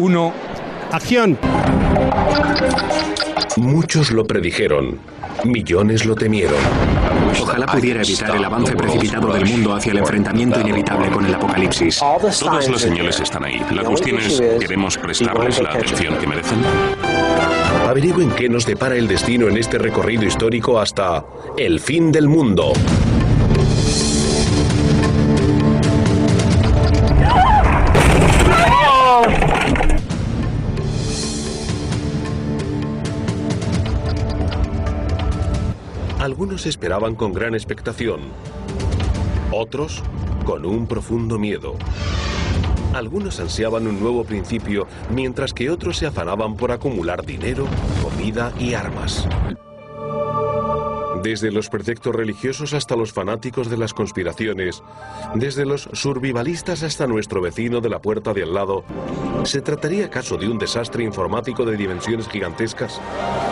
1, acción. Muchos lo predijeron. Millones lo temieron. Ojalá pudiera evitar el avance precipitado del mundo hacia el enfrentamiento inevitable con el apocalipsis. Todas las señales están ahí. La cuestión es, ¿queremos prestarles la atención que merecen? Averigüen qué nos depara el destino en este recorrido histórico hasta el fin del mundo. Algunos esperaban con gran expectación, otros con un profundo miedo. Algunos ansiaban un nuevo principio, mientras que otros se afanaban por acumular dinero, comida y armas. Desde los preceptos religiosos hasta los fanáticos de las conspiraciones, desde los survivalistas hasta nuestro vecino de la puerta de al lado, ¿se trataría acaso de un desastre informático de dimensiones gigantescas?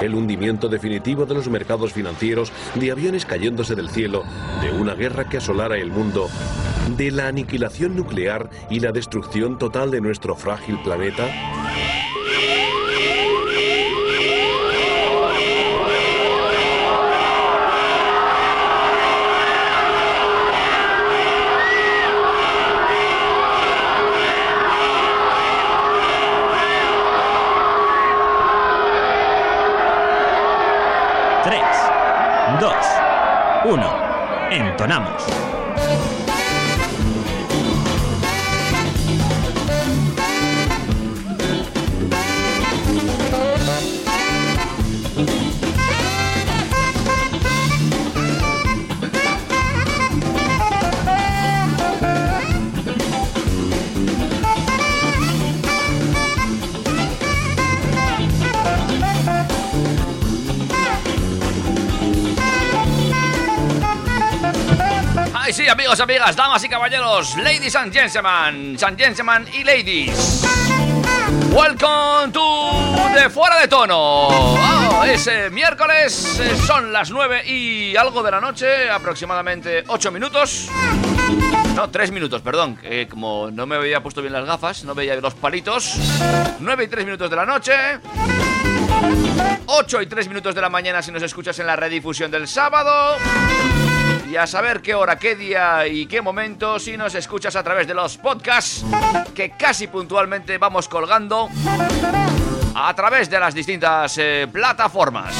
¿El hundimiento definitivo de los mercados financieros, de aviones cayéndose del cielo, de una guerra que asolara el mundo, de la aniquilación nuclear y la destrucción total de nuestro frágil planeta? 1. Entonamos. Amigos, amigas, damas y caballeros, ladies and gentlemen, gentlemen y ladies. Welcome to de Fuera de Tono. Oh, es eh, miércoles, eh, son las 9 y algo de la noche, aproximadamente 8 minutos. No, 3 minutos, perdón, que como no me había puesto bien las gafas, no veía los palitos. 9 y 3 minutos de la noche. 8 y 3 minutos de la mañana si nos escuchas en la redifusión del sábado. Y a saber qué hora, qué día y qué momento si nos escuchas a través de los podcasts que casi puntualmente vamos colgando a través de las distintas eh, plataformas.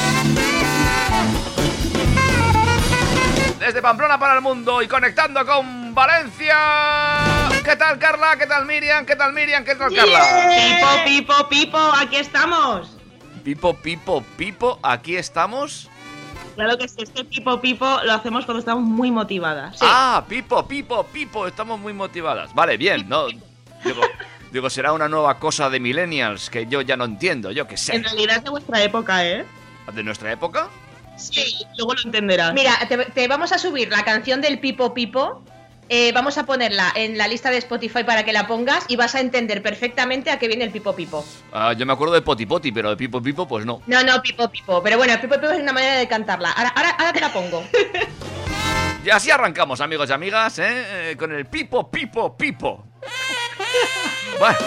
Desde Pamplona para el mundo y conectando con Valencia. ¿Qué tal Carla? ¿Qué tal Miriam? ¿Qué tal Miriam? ¿Qué tal Carla? Pipo, pipo, pipo, aquí estamos. Pipo, pipo, pipo, aquí estamos. Claro que sí, este pipo, pipo lo hacemos cuando estamos muy motivadas. Sí. Ah, Pipo, Pipo, Pipo, estamos muy motivadas. Vale, bien, no. Digo, digo, será una nueva cosa de millennials que yo ya no entiendo, yo qué sé. En realidad es de vuestra época, ¿eh? ¿De nuestra época? Sí, luego lo entenderás. Mira, te, te vamos a subir la canción del Pipo Pipo. Eh, vamos a ponerla en la lista de Spotify para que la pongas y vas a entender perfectamente a qué viene el Pipo Pipo. Ah, yo me acuerdo de Poti Poti, pero de Pipo Pipo, pues no. No, no, Pipo Pipo. Pero bueno, el Pipo Pipo es una manera de cantarla. Ahora, ahora, ahora te la pongo. Y así arrancamos, amigos y amigas, ¿eh? Eh, con el Pipo, Pipo, Pipo. Bueno.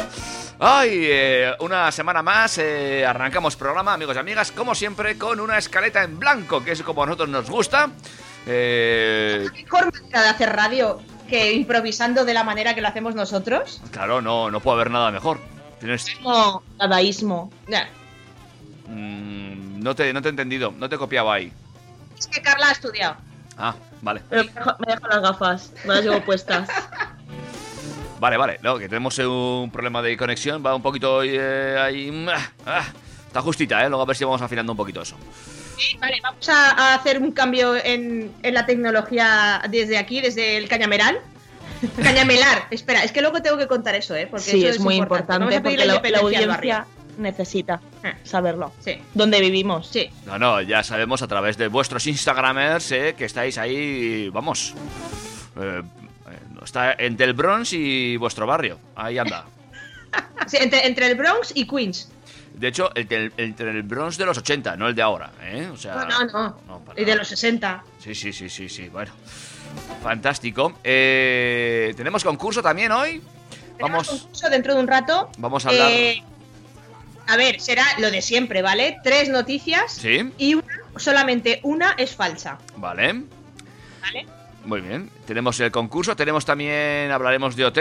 Ay, eh, una semana más, eh, arrancamos programa, amigos y amigas, como siempre, con una escaleta en blanco, que es como a nosotros nos gusta. Eh, Mejor manera de hacer radio que improvisando de la manera que lo hacemos nosotros. claro, no, no puede haber nada mejor. Tienes, Como dadaísmo. Ya. mm, no, te, no te he entendido, no te he copiado ahí. Es que Carla ha estudiado. Ah, vale. Pero me dejo, me dejo las gafas, me las llevo puestas. Vale, vale, no, que tenemos eh, un problema de conexión, va un poquito eh, ahí... mm, ah, está justita, ¿eh? Luego a ver si vamos afinando un poquito eso. Sí, vale, vamos a, a hacer un cambio en, en la tecnología desde aquí, desde el cañameral. Cañamelar, espera, es que luego tengo que contar eso, ¿eh? Porque Sí, eso es muy importante Vamos a pedir porque la, la audiencia necesita Eh. saberlo. Sí, ¿Dónde vivimos? sí. No, no, ya sabemos a través de vuestros Instagramers eh, que estáis ahí, vamos. eh, está entre el Bronx y vuestro barrio. Ahí anda. Sí, entre, entre el Bronx y Queens. De hecho, el el Bronx de los 80, no el de ahora, ¿eh? O sea, No, no, no. para Y de los 60. Sí, sí, sí, sí, sí, bueno. Fantástico. Eh, Tenemos concurso también hoy. Tenemos Vamos, concurso dentro de un rato. vamos a hablar. Eh, A ver, será lo de siempre, ¿vale? Tres noticias Sí, y una, solamente una es falsa. vale. ¿Vale? Muy bien. Tenemos el concurso, tenemos también, hablaremos de OT.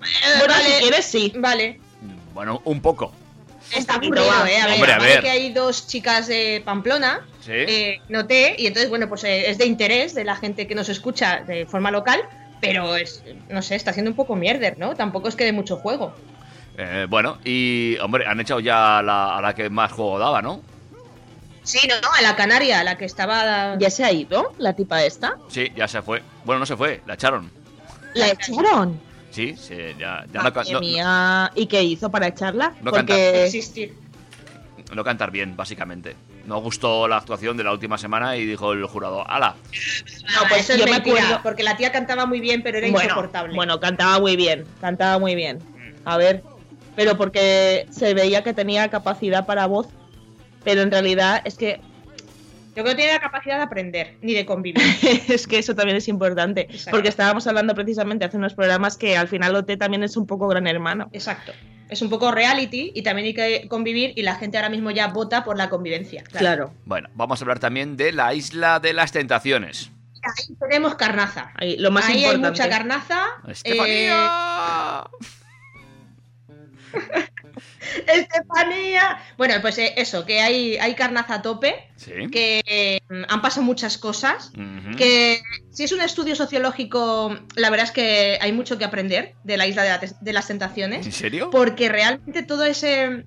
Bueno, si quieres, sí. Vale. Bueno, un poco. Está va. ¿eh? A ver, Hombre, a ver. que hay dos chicas de Pamplona, Sí. eh, noté, y entonces, bueno, pues eh, es de interés de la gente que nos escucha de forma local, pero es, no sé, está siendo un poco mierder, ¿no? Tampoco es que de mucho juego. Eh, bueno, y hombre, han echado ya a la, a la que más juego daba, ¿no? Sí, no, no, a la Canaria, a la que estaba... ¿Ya se ha ido la tipa esta? Sí, ya se fue. Bueno, no se fue, la echaron. ¿La echaron? Sí, sí, ya, ya no, ca- Madre no- mía. ¿Y qué hizo para echarla? No Porque existir. no cantar bien, básicamente. No gustó la actuación de la última semana y dijo el jurado, ¡ala! No, pues eso es yo me acuerdo- porque la tía cantaba muy bien, pero era bueno, insoportable. bueno, cantaba muy bien, cantaba muy bien. A ver, pero porque se veía que tenía capacidad para voz, pero en realidad es que Yo creo que tiene la capacidad de aprender, ni de convivir. es que eso también es importante, Exacto. porque estábamos hablando precisamente hace unos programas que al final OT también es un poco gran hermano. Exacto. Es un poco reality y también hay que convivir y la gente ahora mismo ya vota por la convivencia. Bueno, vamos a hablar también de la isla de las tentaciones. Ahí tenemos carnaza. Ahí, lo más Ahí hay mucha carnaza. ¡Estefanía! Eh, Estefanía. Bueno, pues eh, eso, que hay, hay carnaza a tope, Sí. que eh, han pasado muchas cosas. Que si es un estudio sociológico, la verdad es que hay mucho que aprender de la isla de, la tes- de las tentaciones. ¿En serio? Porque realmente todo ese.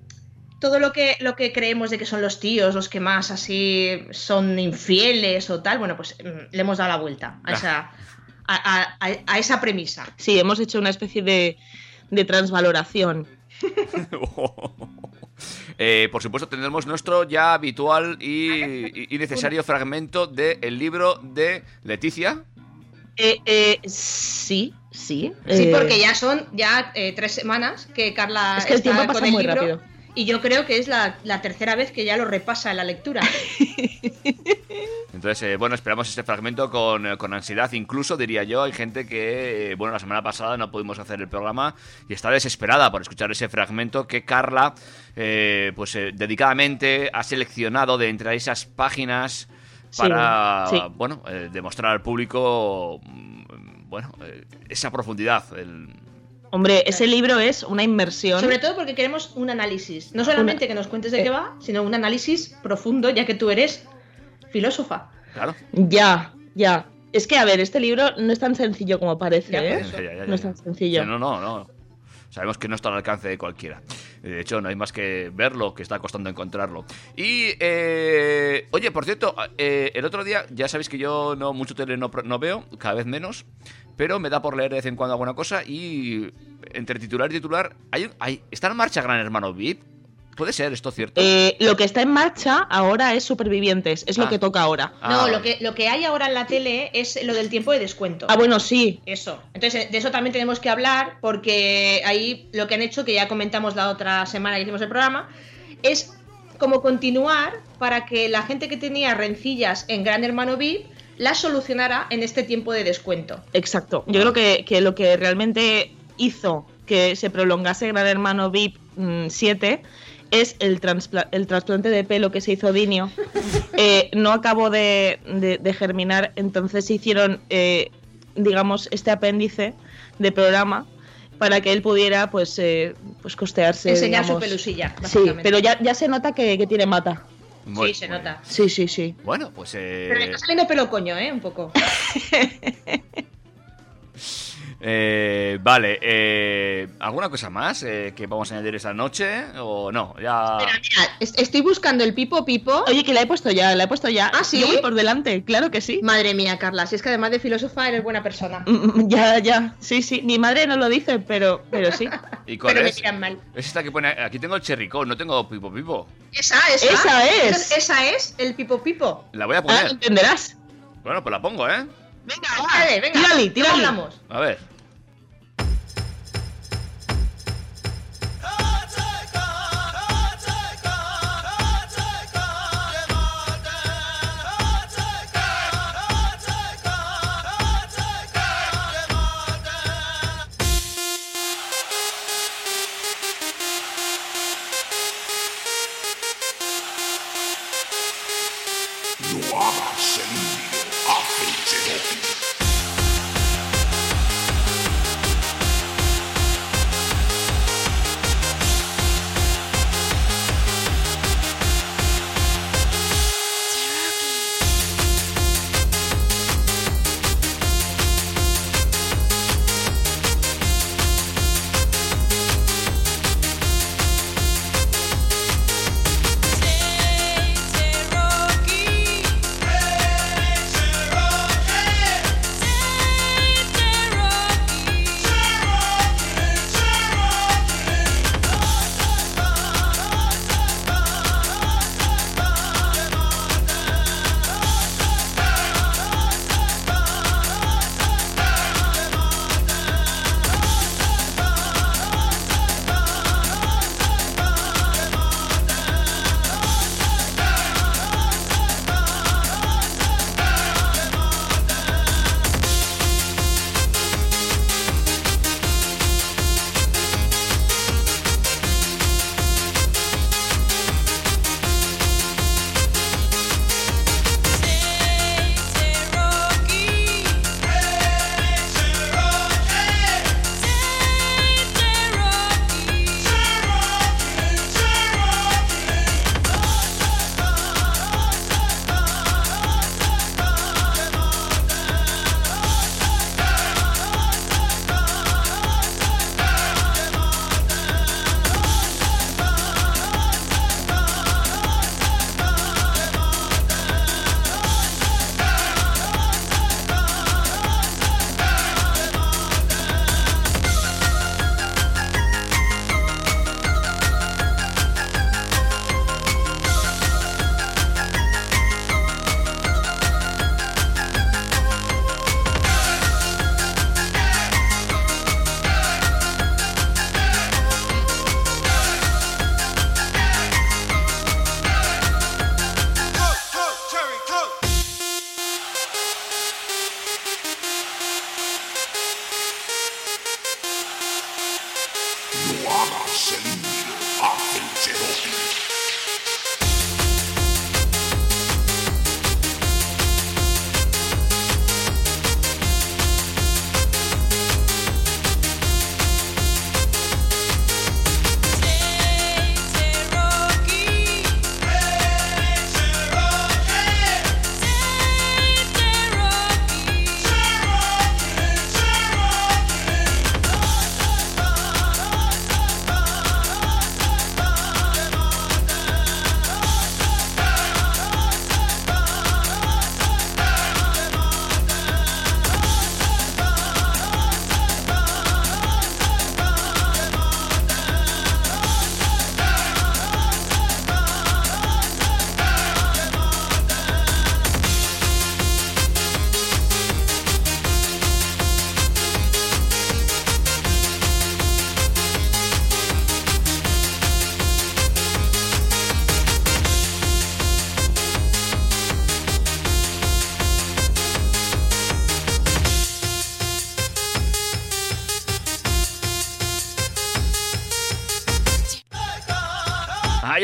Todo lo que, lo que creemos de que son los tíos, los que más así son infieles o tal, bueno, pues mm, le hemos dado la vuelta a esa, a, a- a- a esa premisa. Sí, hemos hecho una especie de, de transvaloración. Eh, por supuesto, tendremos nuestro ya habitual y, necesario fragmento del libro de Leticia. Eh, eh, sí, sí. Sí, eh, porque ya son ya eh, tres semanas que Carla Es que el está tiempo con pasa el muy libro, rápido. Y yo creo que es la, la tercera vez que ya lo repasa en la lectura. Entonces, eh, bueno, esperamos este fragmento con, eh, con ansiedad, incluso diría yo. Hay gente que, eh, bueno, la semana pasada no pudimos hacer el programa y está desesperada por escuchar ese fragmento que Carla, eh, pues eh, dedicadamente ha seleccionado de entre esas páginas para, sí. bueno, eh, demostrar al público, mm, bueno, eh, esa profundidad. el- Hombre, ese libro es una inmersión. Sobre todo porque queremos un análisis. No solamente que nos cuentes de qué va, sino un análisis profundo, ya que tú eres filósofa. Claro. Ya, ya. Es que, a ver, este libro no es tan sencillo como parece, Ya, ¿eh? Ya, ya, ya, No es tan sencillo. No, no, no. Sabemos que no está al alcance de cualquiera. De hecho, no hay más que verlo, que está costando encontrarlo. Y, eh, oye, por cierto, eh, el otro día, ya sabéis que yo no mucho tele no, veo, cada vez menos, pero me da por leer de vez en cuando alguna cosa y entre titular y titular, hay, un- hay, ¿está en marcha Gran Hermano VIP? ¿Puede ser esto cierto? Eh, lo que está en marcha ahora es Supervivientes, es Ah. lo que toca ahora. Ah, no, lo que, lo que hay ahora en la tele es lo del tiempo de descuento. Ah, bueno, sí. Eso. Entonces, de eso también tenemos que hablar, porque ahí lo que han hecho, que ya comentamos la otra semana que hicimos el programa, es como continuar para que la gente que tenía rencillas en Gran Hermano VIP las solucionara en este tiempo de descuento. Exacto. Yo creo que, que lo que realmente hizo que se prolongase Gran Hermano VIP mm, 7 es el, transpla- el trasplante de pelo que se hizo Dinio. Eh, no acabó de, de- de germinar, entonces hicieron, eh, digamos, este apéndice de programa para que él pudiera, pues, eh, pues costearse. Enseñar digamos. su pelusilla, Sí, básicamente. pero ya, ya se nota que, que tiene mata. Muy- sí, se nota. Sí, sí, sí. Bueno, pues... eh, Pero le está saliendo pelo coño, ¿eh? Un poco. eh, vale, eh, ¿alguna cosa más eh, que vamos a añadir esta noche? ¿O no? Ya... Mira, mira, es- estoy buscando el pipo pipo. Oye, que la he puesto ya, la he pusto ya. ¿Ah, sí? Yo voy por delante, claro que sí. Madre mía, Carla, si es que además de filósofa eres buena persona. Mm, mm, Ya, ya, sí, sí. Mi madre no lo dice, pero, pero sí. ¿Y cuál Pero me es? miran mal. Es esta que pone. Aquí tengo el cherricón, no tengo pipo pipo. Esa, esa. Esa es. Esa, esa es el pipo pipo. La voy a Ah, poner. entenderás. Bueno, pues la pongo, ¿eh? Venga, vale, venga. Tírale, tírale. hablamos. A ver.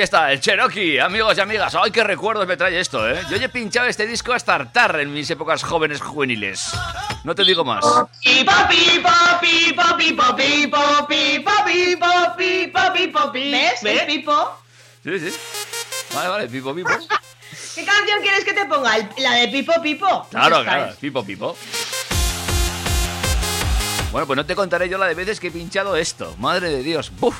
está, el Cherokee. Amigos y amigas, ¡ay, qué recuerdos me trae esto, eh! Yo he pinchado este disco hasta hartar en mis épocas jóvenes juveniles. No te digo más. ¿Ves? ¿El pipo? Sí, sí. Vale, vale, pipo, pipo. ¿Qué canción quieres que te ponga? ¿La de Pipo Pipo? Claro, claro, Pipo Pipo. Bueno, pues no te contaré yo la de veces que he pinchado esto. Madre de Dios. ¡Buf!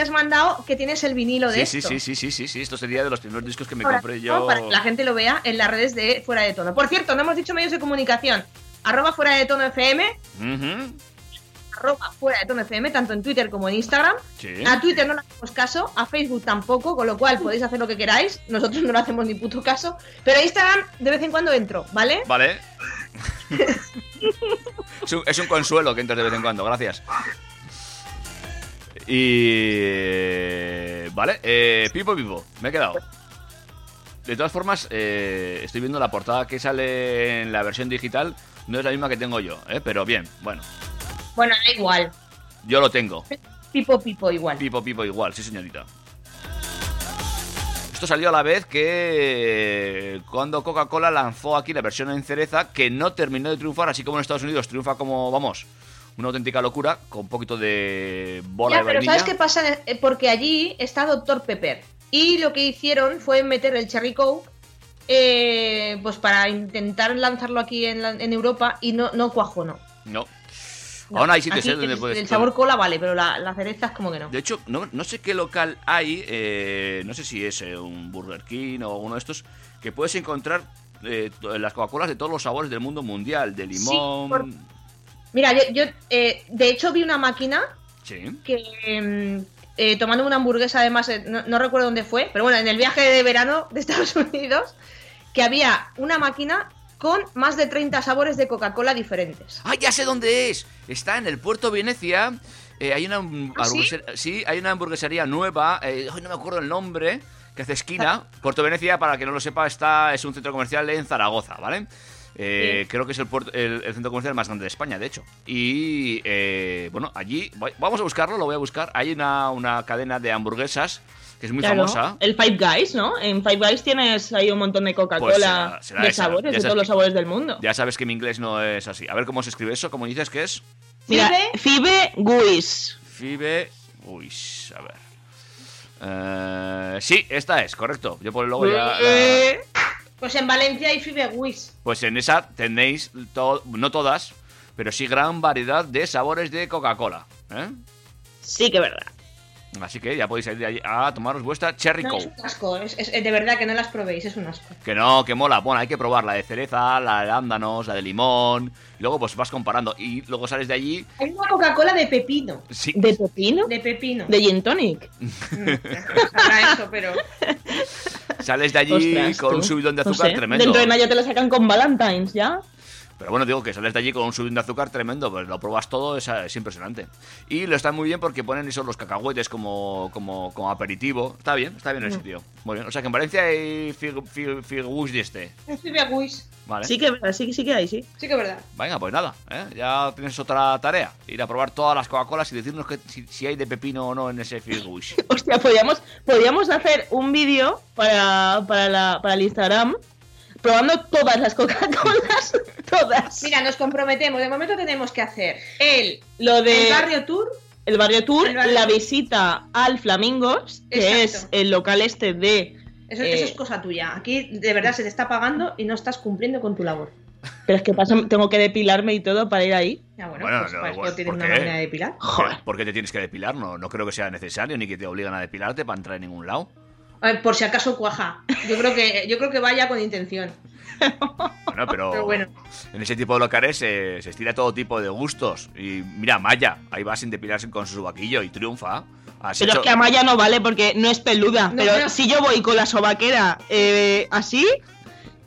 Que has mandado que tienes el vinilo de Sí, sí, esto. sí, sí, sí, sí, sí. Esto sería de los primeros discos que me compré yo. Para que la gente lo vea en las redes de Fuera de Tono. Por cierto, no hemos dicho medios de comunicación. Arroba Fuera de Tono FM, arroba Fuera de Tono FM, tanto en Twitter como en Instagram. Sí. A Twitter no le hacemos caso, a Facebook tampoco, con lo cual podéis hacer lo que queráis. Nosotros no le hacemos ni puto caso. Pero a Instagram de vez en cuando entro, ¿vale? Vale. es, un, es un consuelo que entres de vez en cuando, gracias. Y. Vale, eh, Pipo Pipo, me he quedado. De todas formas, eh, estoy viendo la portada que sale en la versión digital. No es la misma que tengo yo, ¿eh? pero bien, bueno, Bueno, da igual. yo lo tengo. Pipo, pipo, igual. Pipo Pipo igual, sí señorita. Esto salió a la vez que cuando Coca-Cola lanzó aquí la versión en cereza que no terminó de triunfar, así como en Estados Unidos triunfa como, vamos, una auténtica locura, con un poquito de bola Ya, de pero vainilla. ¿sabes qué pasa? Eh, Porque allí está Dr. Pepper. Y lo que hicieron fue meter el Cherry Coke eh, pues para intentar lanzarlo aquí en, la- en Europa y no, no cuajó, no. No. No. Aún hay sitios ¿eh? donde puedes... el sabor cola vale, pero la, la cereza es como que no. De hecho, no, no sé qué local hay, eh, no sé si es eh, un Burger King o uno de estos, que puedes encontrar las Coca-Colas de todos los sabores del mundo mundial, de limón... por- Mira, yo, yo, eh, de hecho vi una máquina Sí. que em, eh, tomando una hamburguesa, además, eh, no, no recuerdo dónde fue, pero bueno, en el viaje de verano de Estados Unidos, que había una máquina con más de 30 sabores de Coca-Cola diferentes. ¡Ah, ya sé dónde es! Está en el puerto Venecia. eh, hay una ¿Ah, sí? sí, hay una hamburguesería nueva. eh, no me acuerdo el nombre. Que hace esquina. Puerto Venecia, para que no lo sepa, está es un centro comercial en Zaragoza, ¿vale? Eh, Sí. Creo que es el, puerto- el- el centro comercial más grande de España, de hecho. Y eh, bueno, allí voy- vamos a buscarlo, lo voy a buscar. Hay una, una cadena de hamburguesas que es muy Claro, famosa. El Five Guys, ¿no? En Five Guys tienes ahí un montón de Pues Coca-Cola será de esa, sabores, de todos los sabores del mundo. Ya sabes que mi inglés no es así. A ver cómo se escribe eso, como dices que es. Mira, Fibe- Fibe Guis. Fibe. Uy, a ver. Eh, sí, esta es, correcto. Yo por el logo ya. la- Eh, Pues en Valencia hay Fibewis. Pues en esa tenéis, to- no todas, pero sí gran variedad de sabores de Coca-Cola. ¿eh? Sí que es verdad. Así que ya podéis ir de allí a tomaros vuestra Cherry No, es Coke. un asco, es, es- de verdad que no las probéis, es un asco. Que no, que mola. Bueno, hay que probar la de cereza, la de arándanos, la de limón. Y luego pues vas comparando. Y luego sales de allí. Hay una Coca-Cola de pepino. Sí, ¿De pepino? De pepino. ¿De Gin Tonic? Mm, sabrá eso, pero. sales de allí Ostras, con tú. un subidón de No azúcar sé, tremendo. Dentro de nada ya te lo sacan con Valentine's, ¿ya? Pero bueno, digo que sales de allí con un subidón de azúcar tremendo, pues lo pruebas todo, es, es impresionante. Y lo está muy bien porque ponen esos los cacahuetes como, como, como aperitivo. Está bien, está bien el sitio. Muy bien. O sea que en Valencia hay fig, fig, figush de este. Vale. Sí que, sí, sí que hay, sí. Sí que es verdad. Venga, pues nada, ¿eh? ya tienes otra tarea. Ir a probar todas las Coca-Colas y decirnos que, si, si hay de pepino o no en ese figush. Hostia, podríamos, podríamos hacer un vídeo para, para, la- para el Instagram probando todas las Coca-Colas. todas. Mira, nos comprometemos. De momento tenemos que hacer el, Lo de el barrio tour. el barrio tour, el barrio la tour. visita al Flamingos, que Exacto. es el local este de. Eso, Eh. eso es cosa tuya. Aquí de verdad se te está pagando y no estás cumpliendo con tu labor. Pero es que pasa, tengo que depilarme y todo para ir ahí. Ya bueno, Bueno, pues no, tienes ¿por una qué? máquina de depilar. Joder. ¿Por qué te tienes que depilar? No, no creo que sea necesario ni que te obligan a depilarte para entrar en ningún lado. A ver, por si acaso cuaja. Yo creo que, yo creo que vaya con intención. Bueno, pero, Pero bueno. en ese tipo de locales se, se estira todo tipo de gustos. Y mira, Maya, ahí va sin depilarse con su vaquillo y triunfa. Has Pero hecho- es que Amaya no vale porque no es peluda. No, pero pero- si yo voy con la sobaquera eh, así,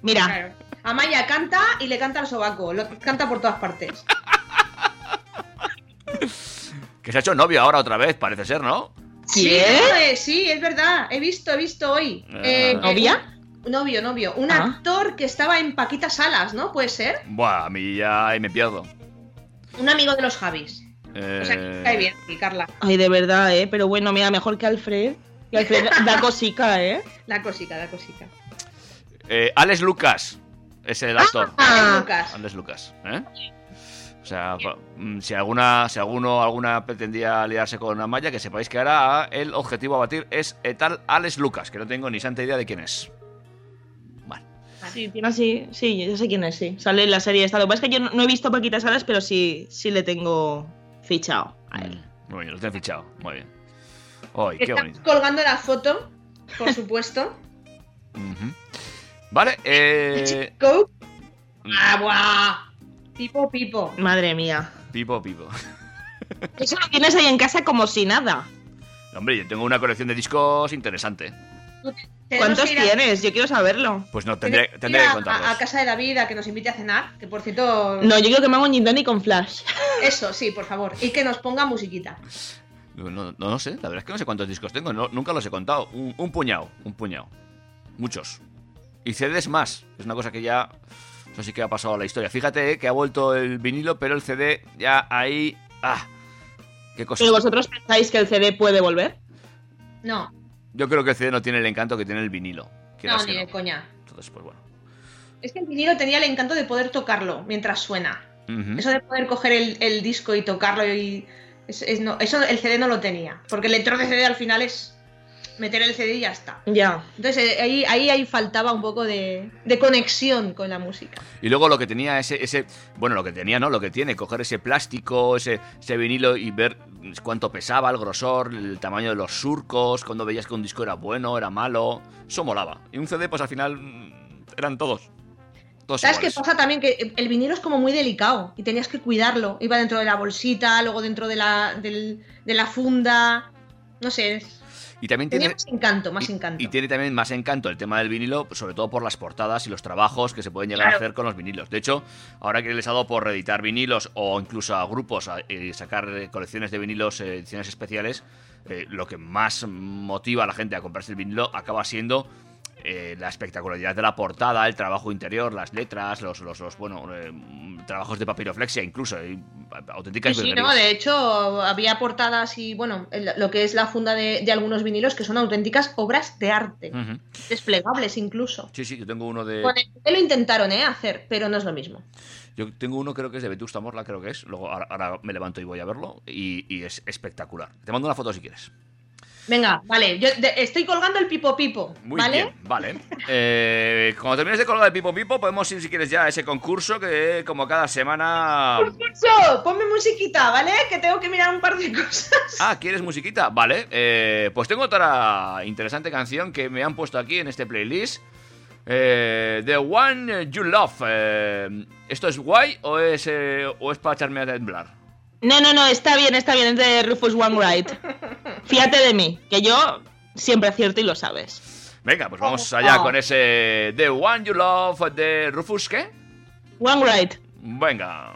mira, Claro. Amaya canta y le canta al sobaco. Lo canta por todas partes. Que se ha hecho novio ahora otra vez, parece ser, ¿no? Sí, eh, sí, es verdad. He visto, he visto hoy. Ah. Eh, ¿Novia? novio, novio. Un Ah. actor que estaba en Paquita Salas, ¿no? Puede ser. Buah, a mí ya ahí me pierdo. Un amigo de los Javis. Eh, O sea, que cae bien, y Carla. ay, de verdad, ¿eh? Pero bueno, mira, mejor que Alfred. Que Alfred da cosica, ¿eh? La cosita, la cosita. eh, Alex Lucas es el actor. Ah. Lucas. Alex Lucas, ¿eh? O sea, mm, si alguna, si alguno, alguna pretendía liarse con Amaya, que sepáis que ahora el objetivo a batir es tal Alex Lucas, que no tengo ni santa idea de quién es. Vale. Sí, tiene así. Sí, yo sé quién es, sí. Sale en la serie esta. Lo que pasa es que yo no, no he visto Paquita Salas, pero sí, sí le tengo fichado a él. Muy bien, lo tengo fichado. Muy bien. Ay, qué Estamos bonito. colgando la foto, por supuesto. Vale, eh. Go. Ah, buah. Pipo, pipo. Madre mía. Pipo, pipo. Eso lo tienes ahí en casa como si nada. Hombre, yo tengo una colección de discos interesante. ¿Cuántos tienes? Yo quiero saberlo. Pues no, tendré, tendré que a- contarlos. A, a casa de David a que nos invite a cenar, que por cierto. No, yo quiero que me haga un tonic con flash. Eso, sí, por favor. Y que nos ponga musiquita. No, no, no, no sé, la verdad es que no sé cuántos discos tengo, no- nunca los he contado. Un, un puñado, un puñado. Muchos. Y CDs más, es una cosa que ya. Eso sí que ha pasado a la historia. Fíjate eh, que ha vuelto el vinilo, pero el CD ya ahí. ¡Ah! ¡Qué cosa! ¿Pero vosotros pensáis que el CD puede volver? No, Yo creo que el CD no tiene el encanto que tiene el vinilo. no, ni de coña. Entonces, pues bueno. Es que el vinilo tenía el encanto de poder tocarlo mientras suena. Eso de poder coger el, el disco y tocarlo y. es- es no- eso el CD no lo tenía. Porque el lector de CD al final es meter el CD y ya está. Ya. Entonces eh, ahí, ahí, ahí faltaba un poco de, de conexión con la música. Y luego lo que tenía ese, ese, bueno, lo que tenía, ¿no? Lo que tiene, coger ese plástico, ese, ese vinilo y ver cuánto pesaba, el grosor, el tamaño de los surcos, cuando veías que un disco era bueno, era malo, eso molaba. Y un CD, pues al final mm, eran todos. Todos ¿Sabes qué pasa también? Que el vinilo es como muy delicado y tenías que cuidarlo. Iba dentro de la bolsita, luego dentro de la, del- de la funda. No sé, es- Y también tenía tiene, más encanto, más y- encanto. y tiene también más encanto el tema del vinilo, sobre todo por las portadas y los trabajos que se pueden llegar a hacer con los vinilos. De hecho, ahora que les ha dado por reeditar vinilos o incluso a grupos a, eh, sacar eh, colecciones de vinilos, eh, ediciones especiales, eh, lo que más motiva a la gente a comprarse el vinilo acaba siendo eh, la espectacularidad de la portada, el trabajo interior, las letras, los, los, los, bueno, eh, trabajos de papiroflexia incluso, y auténticas Sí, sí, no, de hecho había portadas y bueno, lo que es la funda de, de algunos vinilos que son auténticas obras de arte, desplegables incluso. Sí, sí, yo tengo uno de... CD lo intentaron ¿eh? hacer, pero no es lo mismo. Yo tengo uno, creo que es de Vetusta Morla, creo que es. Luego ahora, ahora me levanto y voy a verlo. Y, y es espectacular. Te mando una foto si quieres. Venga, vale, yo estoy colgando el pipo pipo, Muy ¿vale? bien, vale. Eh, cuando termines de colgar el Pipo Pipo, podemos ir si quieres ya a ese concurso que como cada semana... Concurso, ponme musiquita, ¿vale? Que tengo que mirar un par de cosas. Ah, ¿quieres musiquita? Vale. eh, pues tengo otra interesante canción que me han puesto aquí en este playlist. Eh, The One You Love. Eh, ¿Esto es guay o es, eh, o es para echarme a temblar? No, no, no, está bien, está bien, es de Rufus Wainwright. Fíjate de mí, que yo siempre acierto y lo sabes. Venga, pues vamos allá con ese The One You Love de Rufus, ¿qué? Wainwright. Venga.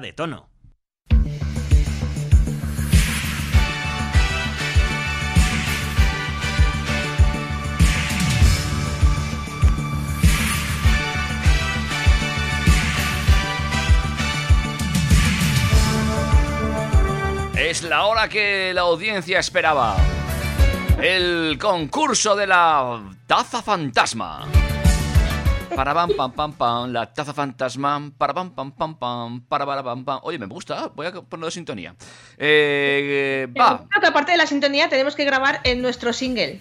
De tono. Es la hora que la audiencia esperaba. El concurso de la taza fantasma. Para pam pam pam pam, la taza fantasma. Para pam pam pam pam, para para pam pam. Oye, me gusta, voy a ponerlo de sintonía. Eh, va. Creo que aparte de la sintonía tenemos que grabar en nuestro single.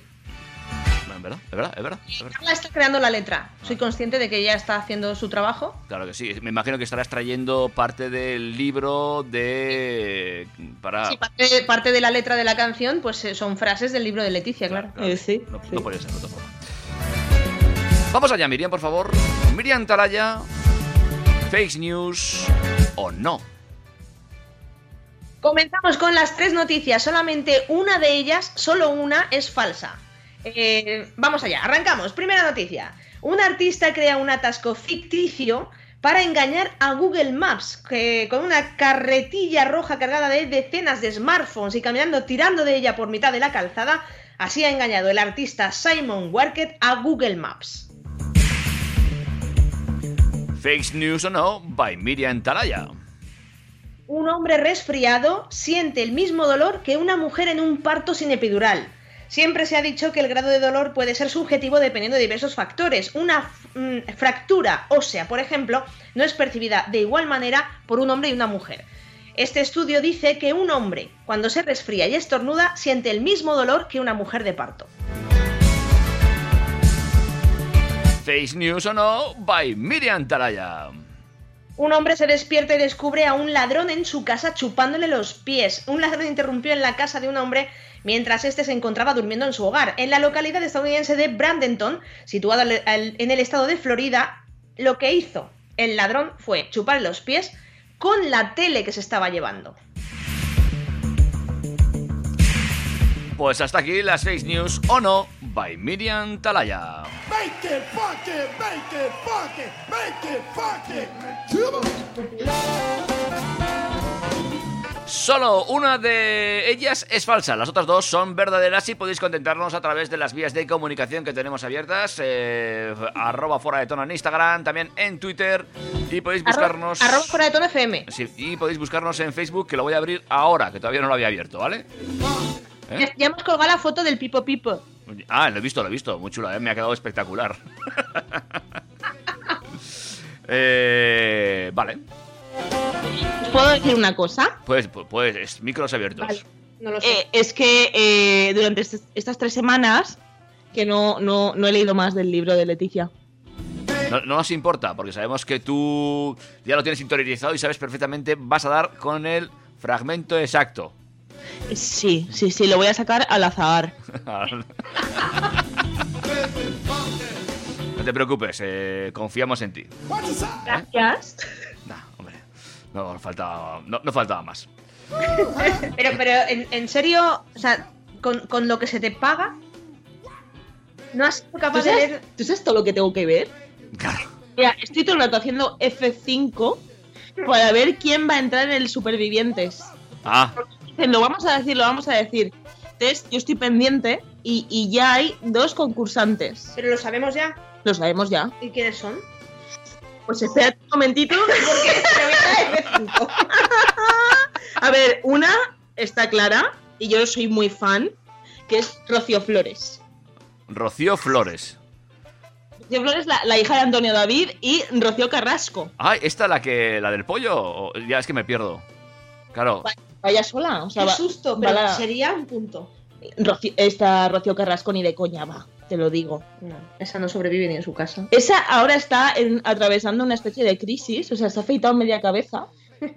Es verdad, es verdad, es verdad. es verdad. Carla está creando la letra. Soy consciente de que ella está haciendo su trabajo. Claro que sí. Me imagino que estarás trayendo parte del libro de. Para. Sí, parte, parte de la letra de la canción, pues eh, son frases del libro de Leticia, claro. Eh, sí, No, sí. no ser de otra forma. Vamos allá, Miriam, por favor. Miriam Talaya. Fake news o no. Comenzamos con las tres noticias. Solamente una de ellas, solo una, es falsa. Eh, vamos allá, arrancamos. Primera noticia. Un artista crea un atasco ficticio para engañar a Google Maps, que con una carretilla roja cargada de decenas de smartphones y caminando tirando de ella por mitad de la calzada, así ha engañado el artista Simon Warkett a Google Maps. Fake News o no, by Miriam Talaya. Un hombre resfriado siente el mismo dolor que una mujer en un parto sin epidural. Siempre se ha dicho que el grado de dolor puede ser subjetivo dependiendo de diversos factores. Una mm, fractura ósea, por ejemplo, no es percibida de igual manera por un hombre y una mujer. Este estudio dice que un hombre, cuando se resfría y estornuda, siente el mismo dolor que una mujer de parto. Face News o no, by Miriam Talaya. Un hombre se despierta y descubre a un ladrón en su casa chupándole los pies. Un ladrón interrumpió en la casa de un hombre mientras este se encontraba durmiendo en su hogar. En la localidad estadounidense de Brandenton, situada en el estado de Florida, lo que hizo el ladrón fue chupar los pies con la tele que se estaba llevando. Pues hasta aquí las Face News o no, by Miriam Talaya. Solo una de ellas es falsa, las otras dos son verdaderas y podéis contentarnos a través de las vías de comunicación que tenemos abiertas, eh, arroba fuera de tono en Instagram, también en Twitter y podéis buscarnos... Arroba fuera de tono FM. Sí, y podéis buscarnos en Facebook, que lo voy a abrir ahora, que todavía no lo había abierto, ¿vale? ¿Eh? Ya, ya hemos colgado la foto del Pipo Pipo. Ah, lo he visto, lo he visto, muy chula, ¿eh? me ha quedado espectacular. eh, vale. ¿Puedo decir una cosa? Pues, pues, pues micros abiertos. Vale, no lo sé. Eh, es que eh, durante est- estas tres semanas que no, no, no he leído más del libro de Leticia. No, no nos importa, porque sabemos que tú ya lo tienes interiorizado y sabes perfectamente, vas a dar con el fragmento exacto. Sí, sí, sí, lo voy a sacar al azar. no te preocupes, eh, confiamos en ti. Gracias. Nah, hombre, no faltaba, no, no faltaba más. Pero, pero en, en serio, o sea, con, con lo que se te paga, ¿no has sido ¿Tú capaz de sabes, leer? tú sabes todo lo que tengo que ver? Claro. Mira, estoy todo el rato haciendo F5 para ver quién va a entrar en el Supervivientes. Ah, Dicen, Lo vamos a decir, lo vamos a decir. Entonces, yo estoy pendiente y, y ya hay dos concursantes. Pero lo sabemos ya. Lo sabemos ya. ¿Y quiénes son? Pues espera un momentito. Porque te voy a dar F5. A ver, una está clara y yo soy muy fan, que es Rocío Flores. Rocío Flores. Rocío Flores, la, la hija de Antonio David y Rocío Carrasco. Ah, ¿esta la que la del pollo? O- Ya es que me pierdo. Claro. Vaya sola. O sea, Qué susto, pero la- sería un punto. Rocío- esta Rocío Carrasco ni de coña va, te lo digo. No, esa no sobrevive ni en su casa. Esa ahora está en- atravesando una especie de crisis, o sea, se ha afeitado media cabeza.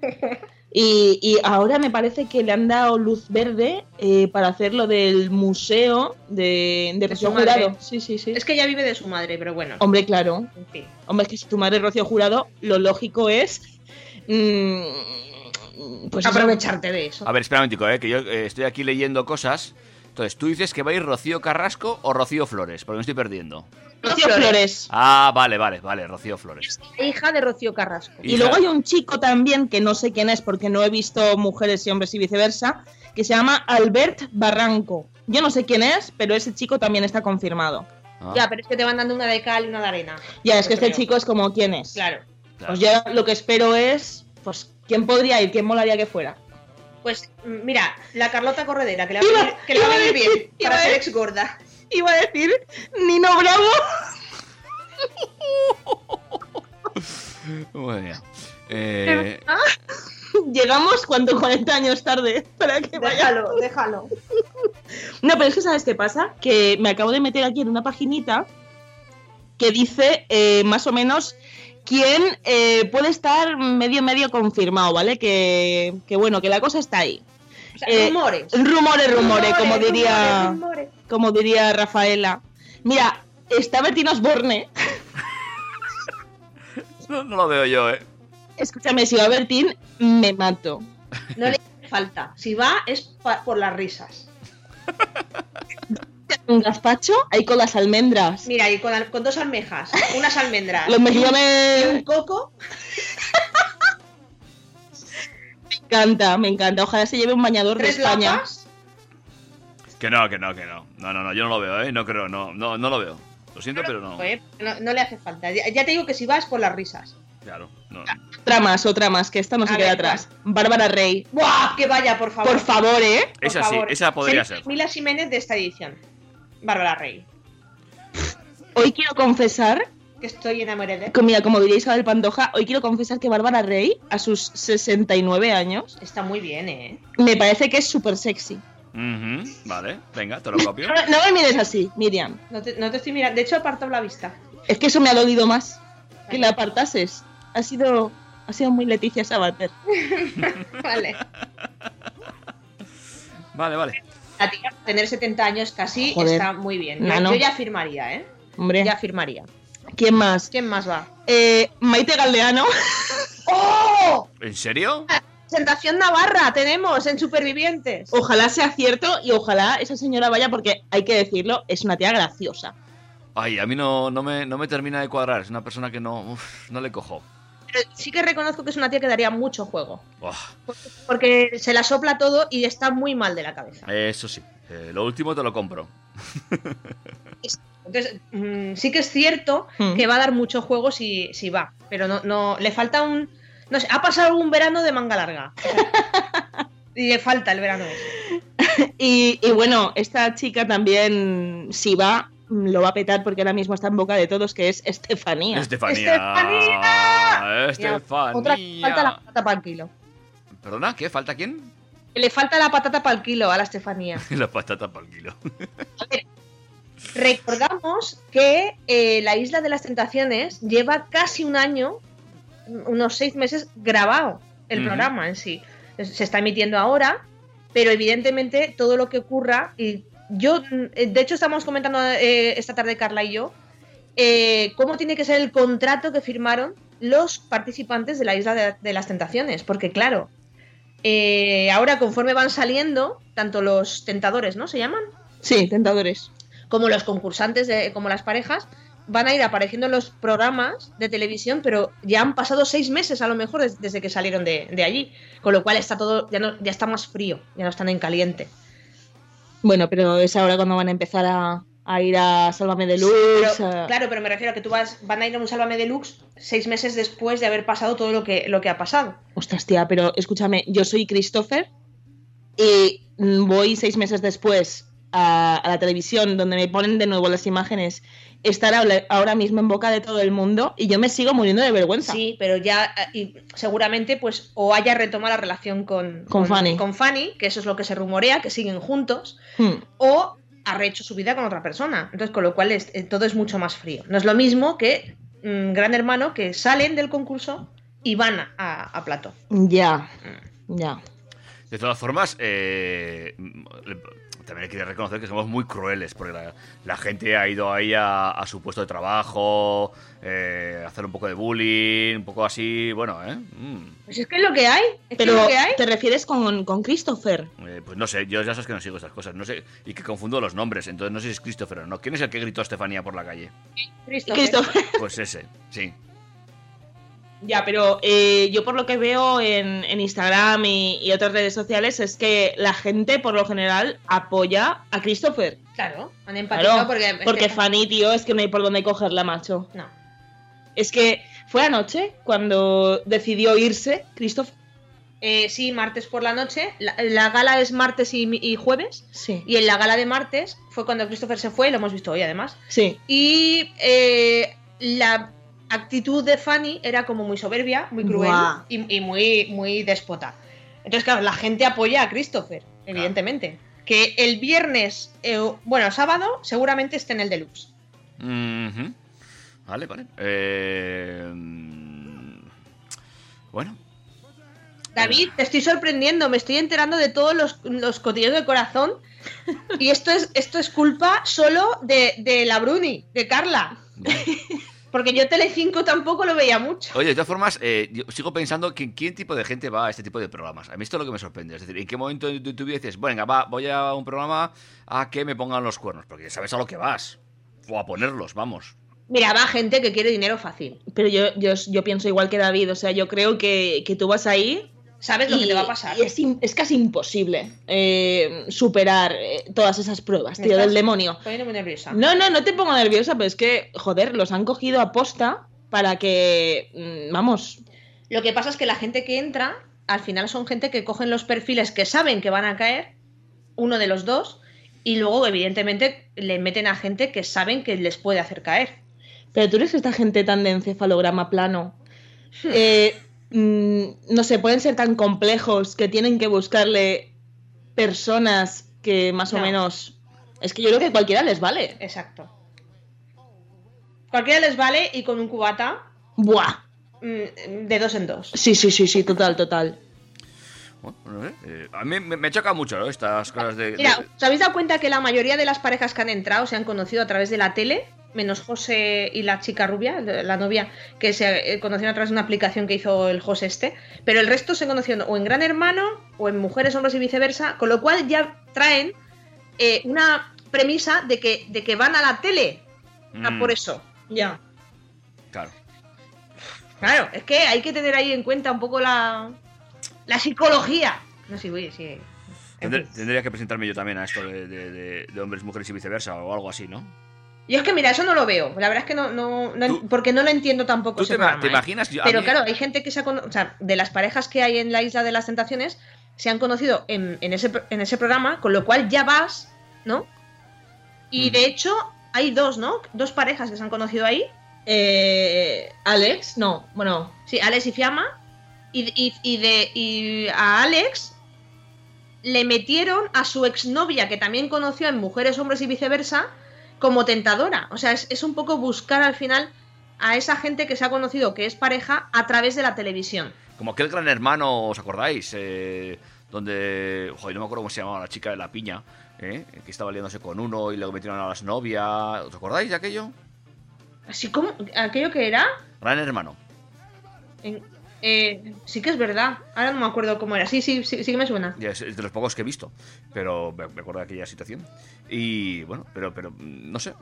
Y, y ahora me parece que le han dado luz verde eh, para hacer lo del museo de, de De Rocío. Jurado. Sí, sí, sí. Es que ella vive de su madre, pero bueno. Hombre, claro. En fin. Hombre, es que si tu madre es Rocío Jurado, lo lógico es. mm, pues. Aprovecharte de eso. A ver, espera un momentico, eh, que yo eh, estoy aquí leyendo cosas. Entonces, ¿tú dices que va a ir Rocío Carrasco o Rocío Flores? Porque me estoy perdiendo. Rocío Flores. Ah, vale, vale, vale, Rocío Flores. Hija de Rocío Carrasco. Y luego hay un chico también, que no sé quién es porque no he visto mujeres y hombres y viceversa, que se llama Albert Barranco. Yo no sé quién es, pero ese chico también está confirmado. Ah, Ya, pero es que te van dando una de cal y una de arena. Ya, es que este creo. chico es como quién es. Claro. claro. Pues yo lo que espero es, pues, ¿quién podría ir? ¿Quién molaría que fuera? Pues mm, mira, la Carlota Corredera, que le Iba- va a venir, que le va a iba a venir decir- bien para ser ex gorda. Iba a decir Nino Bravo. Muy bien. Eh, Llegamos cuando 40 años tarde para que vaya. Déjalo, déjalo. No, pero es que ¿sabes qué pasa? Que me acabo de meter aquí en una paginita que dice eh, más o menos quién eh, puede estar medio medio confirmado, ¿vale? Que, que bueno, que la cosa está ahí. O sea, Eh, rumores. Rumores, rumores, como Rumores, diría, rumores, rumores. como diría Rafaela. Mira, está Bertín Osborne. no, no lo veo yo, ¿eh? Escúchame, si va Bertín, me mato. No le hace falta. Si va, es por las risas. Un gazpacho ahí con las almendras. Mira, y con, al- con dos almejas, unas almendras. Los y un mejillones. coco. Me encanta, me encanta. Ojalá se lleve un bañador de Tres España. lapas. Que no, que no, que no. No, no, no, yo no lo veo, ¿eh? No creo, no, no, no lo veo. Lo siento, pero no. Eh, No, no le hace falta. Ya, ya te digo que si vas por las risas. Claro, no. Otra más, otra más, que esta no A se queda ver, atrás. Bárbara Rey. ¡Buah! Que vaya, por favor. Por favor, ¿eh? Por Esa sí, favor. esa podría Sería ser. Mila Jiménez de esta edición. Bárbara Rey. Hoy quiero confesar, Que estoy enamorada. que mira, como diría Isabel Pantoja, hoy quiero confesar que Bárbara Rey, a sus 69 años, Está muy bien, ¿eh? me parece que es súper sexy. Vale, venga, te lo copio. No, no me mires así, Miriam. No te, no te estoy mirando. De hecho, aparto la vista. Es que eso me ha dolido más. Que la apartases. Ha sido, ha sido muy Leticia Sabater. Vale. Vale, vale. La tía, tener 70 años casi, Joder. está muy bien. Yo, Nano. yo ya firmaría, ¿eh? Hombre, Ya firmaría. ¿quién más? ¿Quién más va? Eh, Maite Galdeano. ¡Oh! ¿En serio? Presentación Navarra tenemos en Supervivientes. Ojalá sea cierto y ojalá esa señora vaya porque, hay que decirlo, es una tía graciosa. Ay, a mí no, no, me, no me termina de cuadrar. Es una persona que no, uf, no le cojo. Pero sí que reconozco que es una tía que daría mucho juego. Porque se la sopla todo y está muy mal de la cabeza. eso sí. eh, lo último te lo compro. Entonces, mm, sí que es cierto Hmm. que va a dar mucho juego si, si va. Pero no, no, le falta un. No sé, ha pasado algún verano de manga larga. y le falta el verano ese. Y, y bueno, esta chica también, si va, lo va a petar porque ahora mismo está en boca de todos, que es Estefanía. Estefanía. ¡Estefanía! Estefanía. Otra que falta la patata para el kilo. ¿Perdona? ¿Qué? ¿Falta quién? Le falta la patata para el kilo a la Estefanía. La patata para el kilo. Recordamos que eh, la Isla de las Tentaciones lleva casi un año, unos seis meses, grabado el programa en sí. Se está emitiendo ahora, pero evidentemente todo lo que ocurra, y yo, mm, de hecho estamos comentando eh, esta tarde Carla y yo, eh, cómo tiene que ser el contrato que firmaron los participantes de la Isla de, de las Tentaciones, porque claro, eh, ahora conforme van saliendo, tanto los tentadores, ¿no? Se llaman, Sí, tentadores. como los concursantes, de, como las parejas, van a ir apareciendo en los programas de televisión, pero ya han pasado seis meses a lo mejor des- desde que salieron de, de allí, con lo cual está todo, ya, no, ya está más frío, ya no están en caliente. Bueno, pero es ahora cuando van a empezar a, a ir a Sálvame de Luz. Pero, a- claro, pero me refiero a que tú vas, van a ir a un Sálvame Deluxe seis meses después de haber pasado todo lo que, lo que ha pasado. Ostras, tía, pero escúchame, yo soy Christopher y mm, voy seis meses después a, a la televisión donde me ponen de nuevo las imágenes, estar ahora- mismo en boca de todo el mundo y yo me sigo muriendo de vergüenza. Sí, pero ya eh, y seguramente pues o haya retomado la relación con, Con Fanny. con Fanny, que eso es lo que se rumorea, que siguen juntos, Hmm. o ha rehecho su vida con otra persona. Entonces, con lo cual es- eh, todo es mucho más frío. No es lo mismo que mm, Gran Hermano que salen del concurso y van a, a plato. Ya, ya. De todas formas, eh, le- también hay que reconocer que somos muy crueles, porque la, la gente ha ido ahí a, a su puesto de trabajo, eh, a hacer un poco de bullying, un poco así, bueno, ¿eh? Mm. Pues es que es lo que hay. Es que es Pero lo que hay. te refieres con, con Christopher. Eh, pues no sé, yo ya sabes que no sigo estas cosas, no sé, y que confundo los nombres, entonces no sé si es Christopher o no. ¿Quién es el que gritó a Estefanía por la calle? Christopher. Christopher. Pues ese, sí. Ya, pero eh, yo por lo que veo en, en Instagram y, y otras redes sociales es que la gente por lo general apoya a Christopher. Claro, han empatizado Claro, porque. porque que- Fanny, tío, es que no hay por dónde cogerla, macho. No. Es que fue anoche cuando decidió irse Christopher. Eh, sí, martes por la noche. La, la gala es martes y, y jueves. Sí. Y en la gala de martes fue cuando Christopher se fue, lo hemos visto hoy además. Sí. Y eh, la actitud de Fanny era como muy soberbia, muy cruel y, y muy, muy déspota. Entonces, claro, la gente apoya a Christopher, evidentemente. Que el viernes, eh, bueno, sábado, seguramente esté en el deluxe. Vale, vale. Eh, bueno, David, te estoy sorprendiendo, me estoy enterando de todos los, los cotilleos del corazón. Y esto es, esto es culpa solo de, de la Bruni, de Carla. Porque yo Telecinco tampoco lo veía mucho. Oye, de todas formas, eh, yo sigo pensando que quién tipo de gente va a este tipo de programas. A mí esto es lo que me sorprende. Es decir, ¿en qué momento de tu vida dices, venga, va, voy a un programa a que me pongan los cuernos? Porque sabes a lo que vas. O a ponerlos, vamos. Mira, va gente que quiere dinero fácil. Pero yo, yo, yo pienso igual que David, o sea, yo creo que, que tú vas ahí Sabes lo que te va a pasar. y es, es casi imposible eh, superar eh, todas esas pruebas, tío, del demonio. poniendo muy nerviosa. No, no, no te pongo nerviosa, pero es que, joder, los han cogido a posta para que, mm, vamos, Lo que pasa es que la gente que entra, al final son gente que cogen los perfiles que saben que van a caer, uno de los dos, y luego, evidentemente, le meten a gente que saben que les puede hacer caer. pero tú eres esta gente tan de encefalograma plano. Eh, mm, no sé, pueden ser tan complejos que tienen que buscarle personas que más o No. menos... Es que yo creo que cualquiera les vale. Exacto. Cualquiera les vale y con un cubata Buah. mm, de dos en dos. Sí, sí, sí, sí, total, total. Bueno, no sé, eh, a mí me, me choca mucho ¿no? estas cosas de... Mira, de- ¿os habéis dado cuenta que la mayoría de las parejas que han entrado se han conocido a través de la tele? Menos José y la chica rubia, la novia, que se eh, conocieron a través de una aplicación que hizo el José este. Pero el resto se conocieron o en Gran Hermano o en Mujeres, Hombres y viceversa, con lo cual ya traen eh, una premisa de que, de que van a la tele a Mm, por eso. Ya. Claro. Claro, es que hay que tener ahí en cuenta un poco la, la psicología. No sé, oye, sí. Tendré- fin. tendría que presentarme yo también a esto de, de- de- de hombres, mujeres y viceversa o algo así, ¿no? Yo es que mira, eso no lo veo. La verdad es que no, no, no- Tú- porque no lo entiendo tampoco. ¿Tú ese te, ma- programa, te ¿eh? imaginas? Yo- a Pero mí- claro, hay gente que se ha conocido, o sea, de las parejas que hay en la isla de las tentaciones, se han conocido en, en ese, en ese programa, con lo cual ya vas, ¿no? Y Mm. de hecho, hay dos, ¿no? Dos parejas que se han conocido ahí. Eh, Alex, no, bueno, Sí, Alex y Fiamma. Y, y- y de, y a Alex le metieron a su exnovia, que también conoció en Mujeres, Hombres y viceversa, como tentadora. O sea, es, es un poco buscar al final a esa gente que se ha conocido que es pareja a través de la televisión. Como aquel gran hermano, ¿os acordáis? Eh, donde. Joder, no me acuerdo cómo se llamaba la chica de la piña. ¿eh? Que estaba liándose con uno y luego metieron a las novias. ¿Os acordáis de aquello? Así como aquello que era. Gran hermano. en- eh, sí que es verdad. Ahora no me acuerdo cómo era. Sí, sí, sí, sí que me suena. Ya Es, de los pocos que he visto. Pero me, me acuerdo de aquella situación. Y bueno, pero, pero no sé.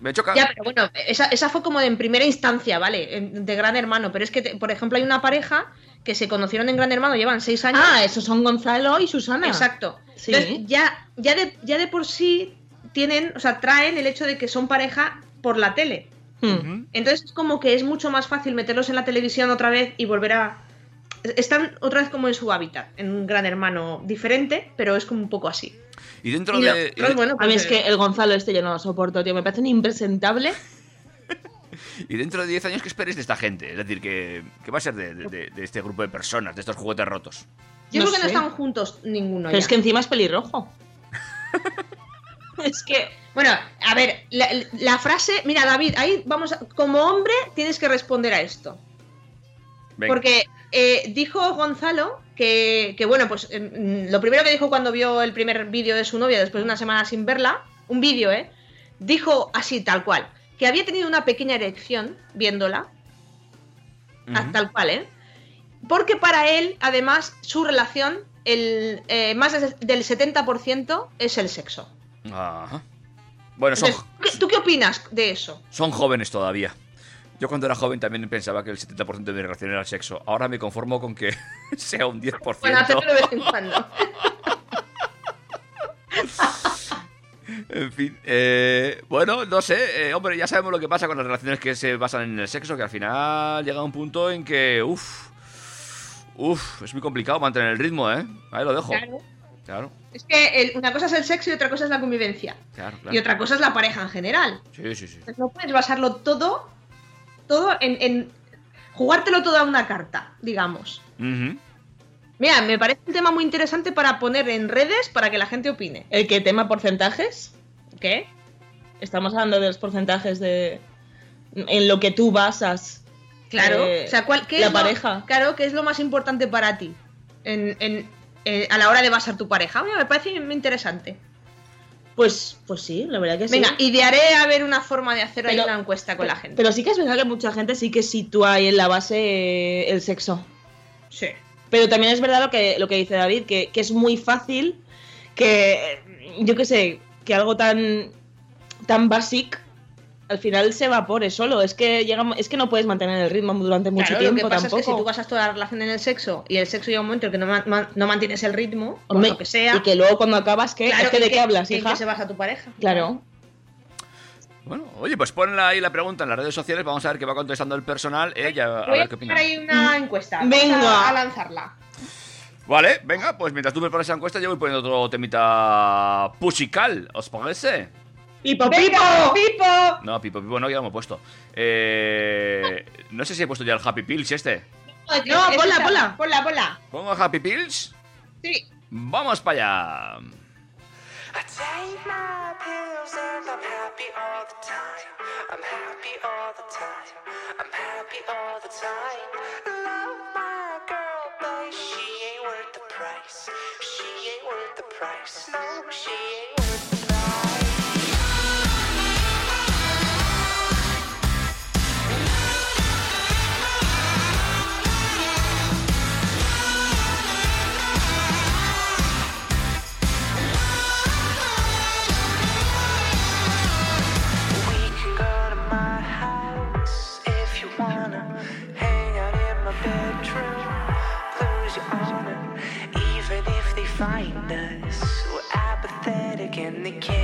Me choca. Ya, pero bueno, esa, esa fue como de en primera instancia, ¿vale? De Gran Hermano. Pero es que, te- por ejemplo, hay una pareja que se conocieron en Gran Hermano, llevan seis años. Ah, esos son Gonzalo y Susana. Exacto. Sí. Entonces, ya, ya, de, ya de por sí tienen, o sea, traen el hecho de que son pareja por la tele. Hmm. Entonces es como que es mucho más fácil meterlos en la televisión otra vez y volver a... Están otra vez como en su hábitat, en un gran hermano diferente, pero es como un poco así. Y dentro Y lo- de. pero bueno, A mí pues, es que el Gonzalo este yo no lo soporto, tío. Me parece un impresentable. Y dentro de 10 años, ¿qué esperes de esta gente? Es decir, ¿qué, qué va a ser de, de- de este grupo de personas, de estos juguetes rotos? Yo no creo que no sé. están juntos ninguno. Pero ya. es que encima es pelirrojo. es que. Bueno, a ver, la, la frase, mira David, ahí vamos, a- como hombre tienes que responder a esto. Venga. Porque eh, dijo Gonzalo que, que, bueno, pues mm, lo primero que dijo cuando vio el primer vídeo de su novia después de una semana sin verla, un vídeo, ¿eh? Dijo así, tal cual, que había tenido una pequeña erección viéndola, a- tal cual, ¿eh? Porque para él, además, su relación, el, eh, más de- del 70% es el sexo. Ajá. Bueno, son, Entonces, ¿qué- ¿tú qué opinas de eso? son jóvenes todavía. Yo cuando era joven también pensaba que el 70% de mi relación era el sexo. Ahora me conformo con que sea un 10%. Bueno, de vez en cuando. En fin, eh, bueno, no sé, eh, hombre, ya sabemos lo que pasa con las relaciones que se basan en el sexo, que al final llega un punto en que, uff, uff, es muy complicado mantener el ritmo, ¿eh? Ahí lo dejo. Claro. Claro, Es que el- una cosa es el sexo y otra cosa es la convivencia. claro, claro. Y otra cosa es la pareja en general. Sí, sí, sí. Entonces, No puedes basarlo todo, todo en, en jugártelo todo a una carta, digamos. Mira, me parece un tema muy interesante para poner en redes para que la gente opine. ¿El que tema porcentajes? ¿Qué? Estamos hablando de los porcentajes de. En lo que tú basas. Claro. eh, o sea, ¿cuál, qué la es lo- pareja. claro, ¿qué es lo más importante para ti en, en- eh, a la hora de basar tu pareja? Me parece muy interesante. Pues, pues sí, la verdad que sí. Venga, idearé a ver una forma de hacer ahí Pero- una encuesta con la gente. Pero sí que es verdad que mucha gente sí que sitúa ahí en la base eh, el sexo. sí. Pero también es verdad lo que, lo que dice David, que, que es muy fácil que, yo qué sé, que algo tan, tan basic al final se evapore solo. Es que, llega, es que no puedes mantener el ritmo durante mucho Claro, tiempo lo que pasa tampoco. es que si tú basas toda la relación en el sexo y el sexo llega un momento en que no, no mantienes el ritmo, Hombre, lo que sea, Y que luego cuando acabas, ¿qué? claro, Es que ¿De ¿en qué hablas, ¿En hija? qué se basa tu pareja? Claro. Bueno, oye, pues ponla ahí la pregunta en las redes sociales. Vamos a ver qué va contestando el personal. Ella, a Voy a ver qué opina. poner ahí una encuesta. Vamos Venga. A, a lanzarla. Vale, venga, pues mientras tú preparas esa encuesta, yo voy poniendo otro temita pusical. ¿Os parece? ¡Pipo, ¡Venga, pipo! Pipo! No, Pipo Pipo no, ya lo hemos puesto. Eh, no sé si he puesto ya el Happy Pills este. No, Es ponla, esa. ponla. Ponla, ponla. ¿Pongo Happy Pills? Sí. Vamos para allá. I take my pills and I'm happy all the time. I'm happy all the time. I'm happy all the time. Love my girl, but she ain't worth the price. She ain't worth the price. No, she ain't worth the price. Apathetic and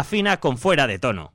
Afina con fuera de tono.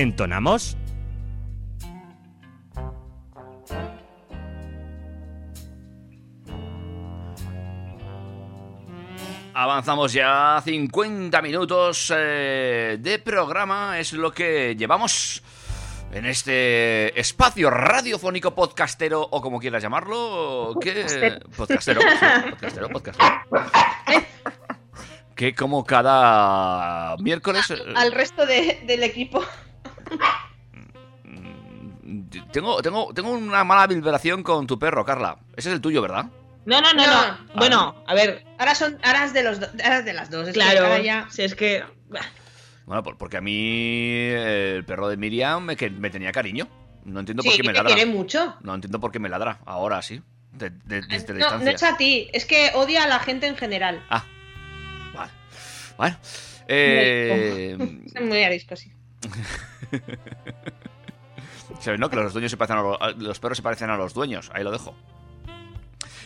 ¿Entonamos? Avanzamos ya 50 minutos eh, de programa, es lo que llevamos en este espacio radiofónico podcastero o como quieras llamarlo, que podcastero, sí, podcastero, podcastero. Que como cada miércoles Al resto de- del equipo. Tengo tengo tengo una mala vibración con tu perro, Carla. Ese es el tuyo, ¿verdad? No, no, no, No. no. Bueno, a ver, Ahora son ahora es de los do- ahora es de las dos. es que claro. ahora ya- Si es que. Bueno, por- porque a mí el perro de Miriam me, que me tenía cariño. No entiendo por qué que me te ladra. quiere mucho. No entiendo por qué me ladra. Ahora sí. De- de- desde No, distancia. no es a ti, es que odia a la gente en general. Ah, vale. Bueno. Eh, Es muy arisco, sí. ¿Sabes, no? Que los dueños se parecen a los, perros se parecen a los dueños. Ahí lo dejo.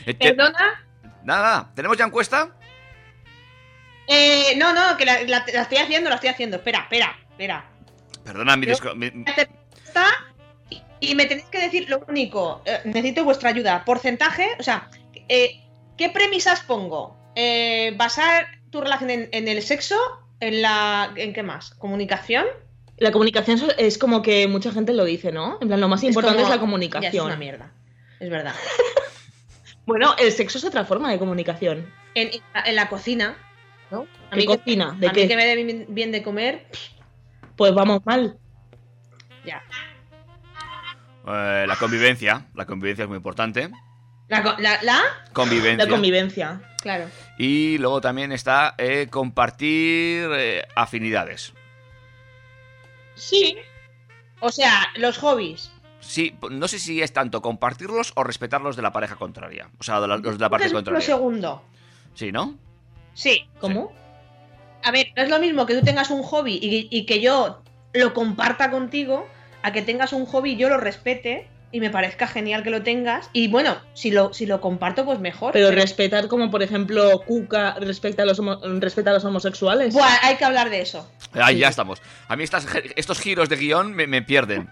Eh, ¿Perdona? nada, nada. ¿Tenemos ya encuesta? Eh, no, no, que la, la- la estoy haciendo, la estoy haciendo. Espera, espera, espera. Perdona, mi, Está y, me tenéis que decir lo único. eh, necesito vuestra ayuda. Porcentaje, o sea, eh, ¿qué premisas pongo? Eh, ¿Basar tu relación en, en el sexo? ¿En la. ¿En qué más? ¿Comunicación? La comunicación es como que mucha gente lo dice, ¿no? En plan, lo más importante es, como- la comunicación. Ya, es una mierda. Es verdad. Bueno, el sexo es otra forma de comunicación. En, en la- en la cocina, ¿no? A ¿Qué mí que- cocina? ¿De a qué? mí que me dé bien, de comer, Pues vamos mal. ya. eh, la convivencia. La convivencia es muy importante. La, la, la- Convivencia. La convivencia. Claro. Y luego también está eh, compartir eh, afinidades. Sí. O sea, los hobbies. Sí, no sé si es tanto compartirlos o respetarlos de la pareja contraria. O sea, de la- los de la parte lo contraria. segundo. Sí, ¿no? Sí. ¿Cómo? A ver, no es lo mismo que tú tengas un hobby y, y que yo lo comparta contigo, a que tengas un hobby y yo lo respete y me parezca genial que lo tengas. Y bueno, si lo, si lo comparto, pues mejor. Pero respetar como, por ejemplo, Cuca respecta a los, homo- a los homosexuales. Buah, hay que hablar de eso. Ahí ya estamos. A mí estas, estos giros de guion me, me pierden.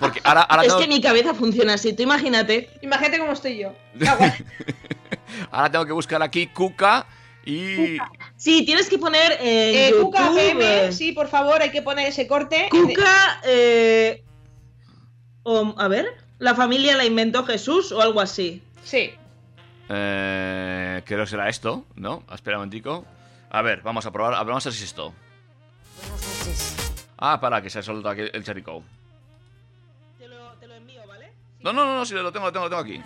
Porque ahora, ahora, es tengo, que mi cabeza funciona así. Tú imagínate. Imagínate cómo estoy yo. ahora tengo que buscar aquí Cuca y... Sí, tienes que poner Eh, YouTube, Cuca FM, eh, sí, por favor, hay que poner ese corte. Cuca, eh, o, a ver, la familia la inventó Jesús o algo así. Sí. Eh, creo que será esto, ¿no? Espera un momentico. A ver, vamos a probar. a ver, Vamos a ver si es esto. Ah, para, que se ha soltado aquí el Cherry Cow. No, no, no, no, sí, lo tengo, lo tengo, lo tengo aquí.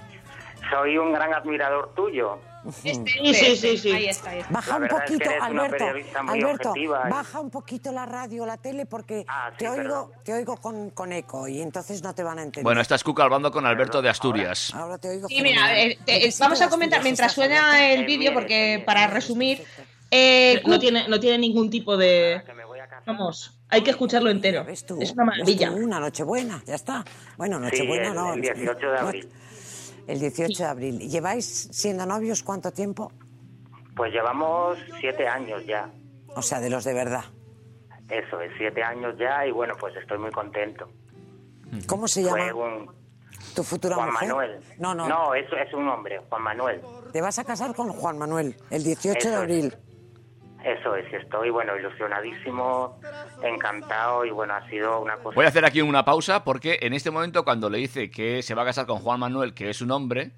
Soy un gran admirador tuyo. Este, Sí, sí, sí, sí. Ahí está, ahí está. Baja un verdad es que poquito, Alberto. Alberto, objetiva y- baja un poquito la radio, la tele, porque Ah, sí, te oigo, te oigo con, con eco y entonces no te van a entender. Bueno, esta es Cuca hablando con Alberto de Asturias. Ahora te oigo. Sí, mira, eh, te- vamos a comentar mientras suena Alberto. el vídeo, porque para resumir. eh, No tiene, no tiene ningún tipo de... Vamos, hay que escucharlo entero. ¿Ves tú? Es una ¿Ves maravilla. Una noche buena, ya está. Bueno, Sí, Nochebuena el, no. el 18 de no, abril. El 18 de abril. ¿Lleváis siendo novios cuánto tiempo? Pues llevamos siete años ya. O sea, de los de verdad. Eso es, siete años ya y bueno, pues estoy muy contento. ¿Cómo se llama un tu futura Juan mujer? Manuel. No, no, No, es, es un hombre, Juan Manuel. Te vas a casar con Juan Manuel el 18 de Eso es. Eso es, y estoy, bueno, ilusionadísimo, encantado y bueno, ha sido una cosa... Voy a hacer aquí una pausa porque en este momento cuando le dice que se va a casar con Juan Manuel, que es un hombre,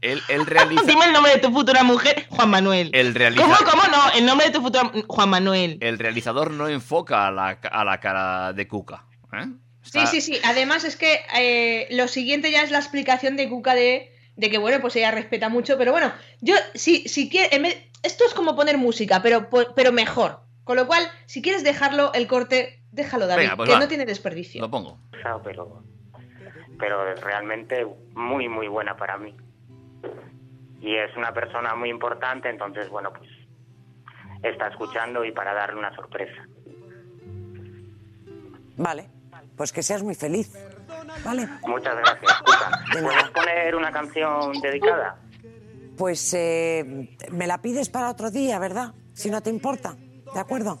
él, él realiza... Dime el nombre de tu futura mujer, Juan Manuel. El, realiza- ¿Cómo, cómo no? El nombre de tu futura... Juan Manuel. el realizador no enfoca a la, a la cara de Cuca. ¿eh? Sí, sí, sí. Además es que eh, lo siguiente ya es la explicación de Cuca de, de que, bueno, pues ella respeta mucho, pero bueno, yo, si, si quieres, esto es como poner música, pero, pero mejor. Con lo cual, si quieres dejarlo, el corte, déjalo, David, Venga, pues que va. no tiene desperdicio. Lo pongo. pero, pero realmente muy, muy buena para mí. Y es una persona muy importante, entonces, bueno, pues está escuchando y para darle una sorpresa. Vale, pues que seas muy feliz. Vale, Muchas gracias, ¿Puedes poner una canción dedicada? pues eh, me la pides para otro día, ¿verdad? Si no te importa, ¿de acuerdo?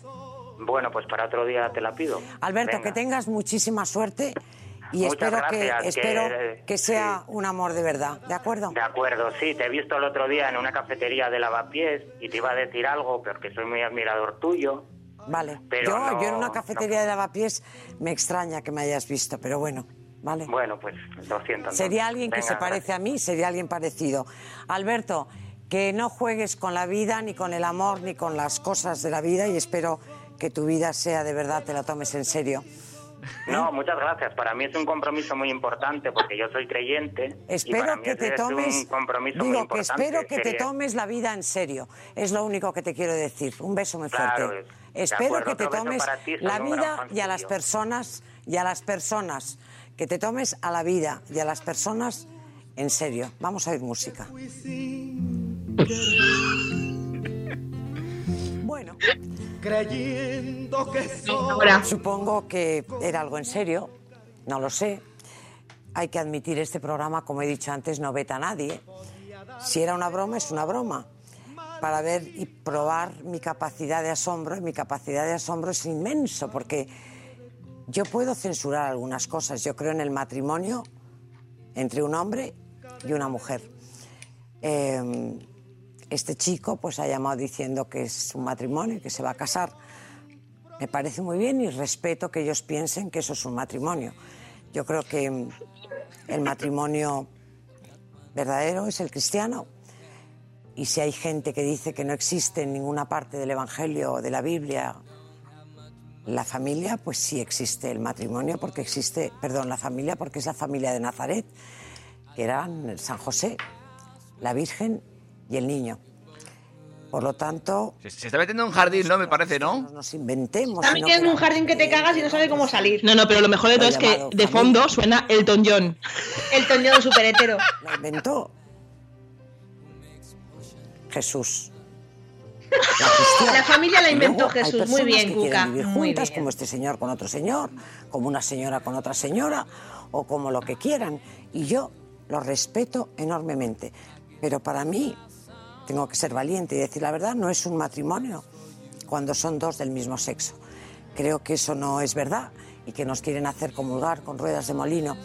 Bueno, pues para otro día te la pido. Alberto, Venga. que tengas muchísima suerte y Muchas espero gracias, que espero que sea un amor de verdad, ¿de acuerdo? De acuerdo, sí, te he visto el otro día en una cafetería de lavapiés y te iba a decir algo porque soy muy admirador tuyo. Vale. Pero yo, no- yo en una cafetería de lavapiés me extraña que me hayas visto, pero bueno, vale. Bueno, pues lo siento. Sería alguien que se parece a mí, sería alguien parecido. Alberto, que no juegues con la vida, ni con el amor, ni con las cosas de la vida y espero que tu vida sea de verdad, te la tomes en serio. No, muchas gracias. Para mí es un compromiso muy importante porque yo soy creyente. Espero que te es tomes, digo que espero que te tomes la vida en serio. Es lo único que te quiero decir. Un beso muy fuerte. De espero acuerdo, que te tomes ti, la vida y a las personas y a las personas que te tomes a la vida y a las personas en serio. Vamos a oír música. Bueno, creyendo que Supongo que era algo en serio, no lo sé. Hay que admitir, este programa, como he dicho antes, no veta a nadie. Si era una broma, es una broma. Para ver y probar mi capacidad de asombro, y mi capacidad de asombro es inmenso, porque yo puedo censurar algunas cosas. Yo creo en el matrimonio entre un hombre y una mujer. Eh, este chico pues ha llamado diciendo que es un matrimonio y que se va a casar. Me parece muy bien y respeto que ellos piensen que eso es un matrimonio. Yo creo que el matrimonio verdadero es el cristiano. Y si hay gente que dice que no existe en ninguna parte del Evangelio o de la Biblia la familia, pues sí existe el matrimonio porque existe, perdón, la familia porque es la familia de Nazaret, que eran San José, la Virgen y el niño. Por lo tanto, Se, se está metiendo en un jardín, ¿no? Me parece, ¿no? nos inventemos. Está metiendo en un jardín que te cagas y no sabe cómo salir. No, no, pero lo mejor de todo es que de fondo suena Elton John. El toñón super hetero. la inventó Jesús. La familia la inventó Jesús. Muy bien, que Cuca. quieren vivir Muy juntas, bien. como este señor con otro señor, como una señora con otra señora, o como lo que quieran. Y yo lo respeto enormemente. Pero para mí, tengo que ser valiente y decir la verdad, no es un matrimonio cuando son dos del mismo sexo. Creo que eso no es verdad y que nos quieren hacer comulgar con ruedas de molino.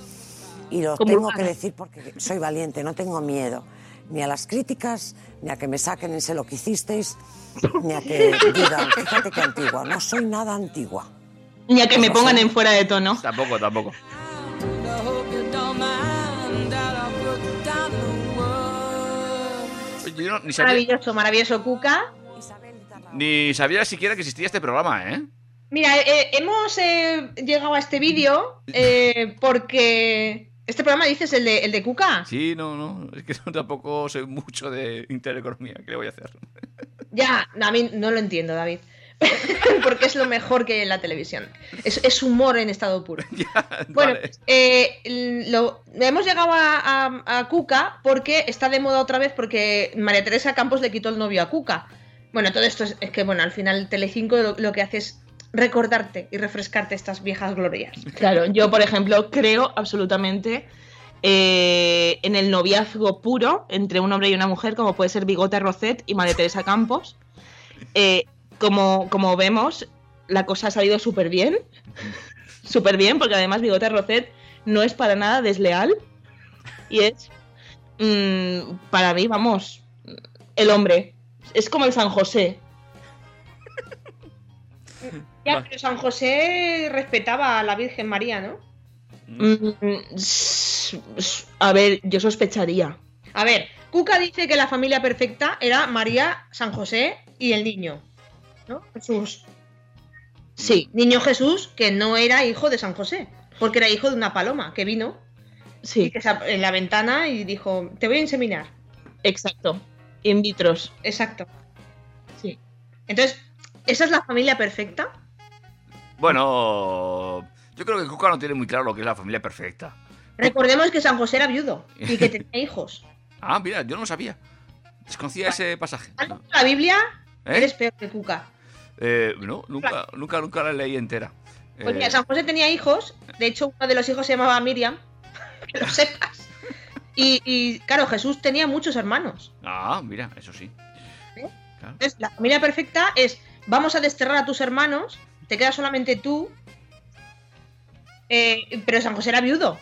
Y lo tengo que decir porque soy valiente, no tengo miedo ni a las críticas, ni a que me saquen ese lo que hicisteis, ni a que digan, fíjate que antigua. No soy nada antigua. Ni a que me Lo pongan sé. en fuera de tono. Tampoco, tampoco. Oye, Yo no- ni, sabía, Maravilloso, maravilloso, Cuca. ni sabía siquiera que existía este programa, ¿eh? Mira, eh, hemos eh, llegado a este vídeo eh, porque este programa dices el de, el de Cuca. Sí, no, no. Es que tampoco soy mucho de intereconomía. ¿Qué le voy a hacer? Ya, a mí no lo entiendo, David. porque es lo mejor que hay en la televisión. Es, es humor en estado puro. Bueno, Vale. eh, lo- hemos llegado a, a- a Cuca porque está de moda otra vez porque María Teresa Campos le quitó el novio a Cuca. Bueno, todo esto es, es que, bueno, al final Telecinco lo, lo que hace es recordarte y refrescarte estas viejas glorias. Claro, yo, por ejemplo, creo absolutamente eh, en el noviazgo puro entre un hombre y una mujer, como puede ser Bigota Rocet y María Teresa Campos. Eh, como, como vemos, la cosa ha salido súper bien. Súper bien, porque además Bigota Rocet no es para nada desleal. Y es, mm, para mí, vamos, el hombre. Es como el San José. Ya, pero San José respetaba a la Virgen María, ¿no? Mm, a ver, yo sospecharía. A ver, Cuca dice que la familia perfecta era María, San José y el niño. ¿No? Jesús. Sí. Niño Jesús, que no era hijo de San José, porque era hijo de una paloma que vino Sí. y que en la ventana y dijo, te voy a inseminar. Exacto. In vitros. Exacto. Sí. Entonces, ¿esa es la familia perfecta? Bueno, yo creo que Cuca no tiene muy claro lo que es la familia perfecta. Recordemos que San José era viudo y que tenía hijos. Ah, mira, yo no lo sabía. Desconocía ese pasaje. No. La Biblia, ¿Eh? eres peor que Cuca. Eh, no, nunca, nunca, nunca la leí entera. Pues Eh, mira, San José tenía hijos, de hecho uno de los hijos se llamaba Miriam, que lo sepas. Y, y, claro, Jesús tenía muchos hermanos. Ah, mira, eso sí. Entonces, la familia perfecta es vamos a desterrar a tus hermanos, te quedas solamente tú. Eh, pero San José era viudo.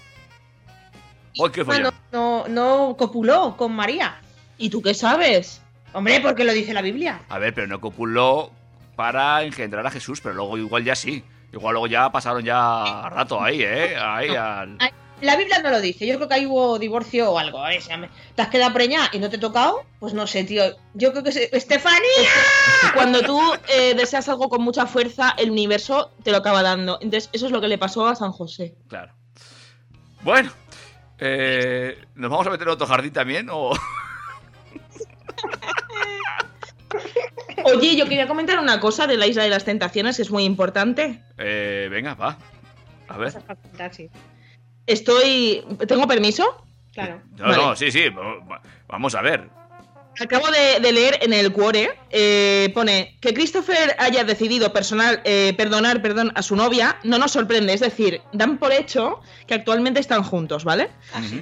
¡Ay, qué No, no, no copuló con María. ¿Y tú qué sabes? Hombre, porque lo dice la Biblia. A ver, pero no copuló para engendrar a Jesús, pero luego igual ya sí. Igual luego ya pasaron ya rato ahí, ¿eh? Ahí al... La Biblia no lo dice. Yo creo que ahí hubo divorcio o algo. ¿eh? O sea, me- ¿Te has quedado preñada y no te he tocado? Pues no sé, tío. Yo creo que es Estefanía. Cuando tú eh, deseas algo con mucha fuerza, el universo te lo acaba dando. Entonces, eso es lo que le pasó a San José. Claro. Bueno, eh, ¿nos vamos a meter en otro jardín también o...? Oye, yo quería comentar una cosa de la Isla de las Tentaciones que es muy importante. Eh, venga, va. A ver. Estoy. ¿Tengo permiso? Claro. No, no, sí, sí. va- Vamos a ver. Acabo de, de leer en el Cuore, eh, pone que Christopher haya decidido personal, eh, perdonar perdón, a su novia no nos sorprende, es decir, dan por hecho que actualmente están juntos, ¿vale?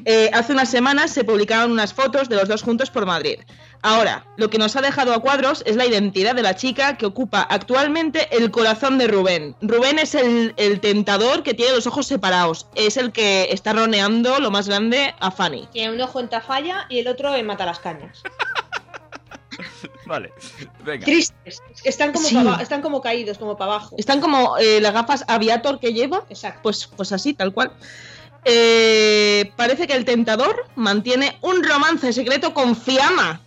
Eh, hace unas semanas se publicaron unas fotos de los dos juntos por Madrid. Ahora, lo que nos ha dejado a cuadros es la identidad de la chica que ocupa actualmente el corazón de Rubén. Rubén es el, el tentador que tiene los ojos separados, es el que está roneando lo más grande a Fanny. Tiene un ojo en Tafalla y el otro en Mata las Cañas. Vale. Venga. Tristes. Están como, Sí. pa' aba- están como caídos, como para abajo. Están como eh, las gafas aviator que lleva. Exacto. Pues, pues así, tal cual. Eh, parece que el tentador mantiene un romance secreto con Fiamma,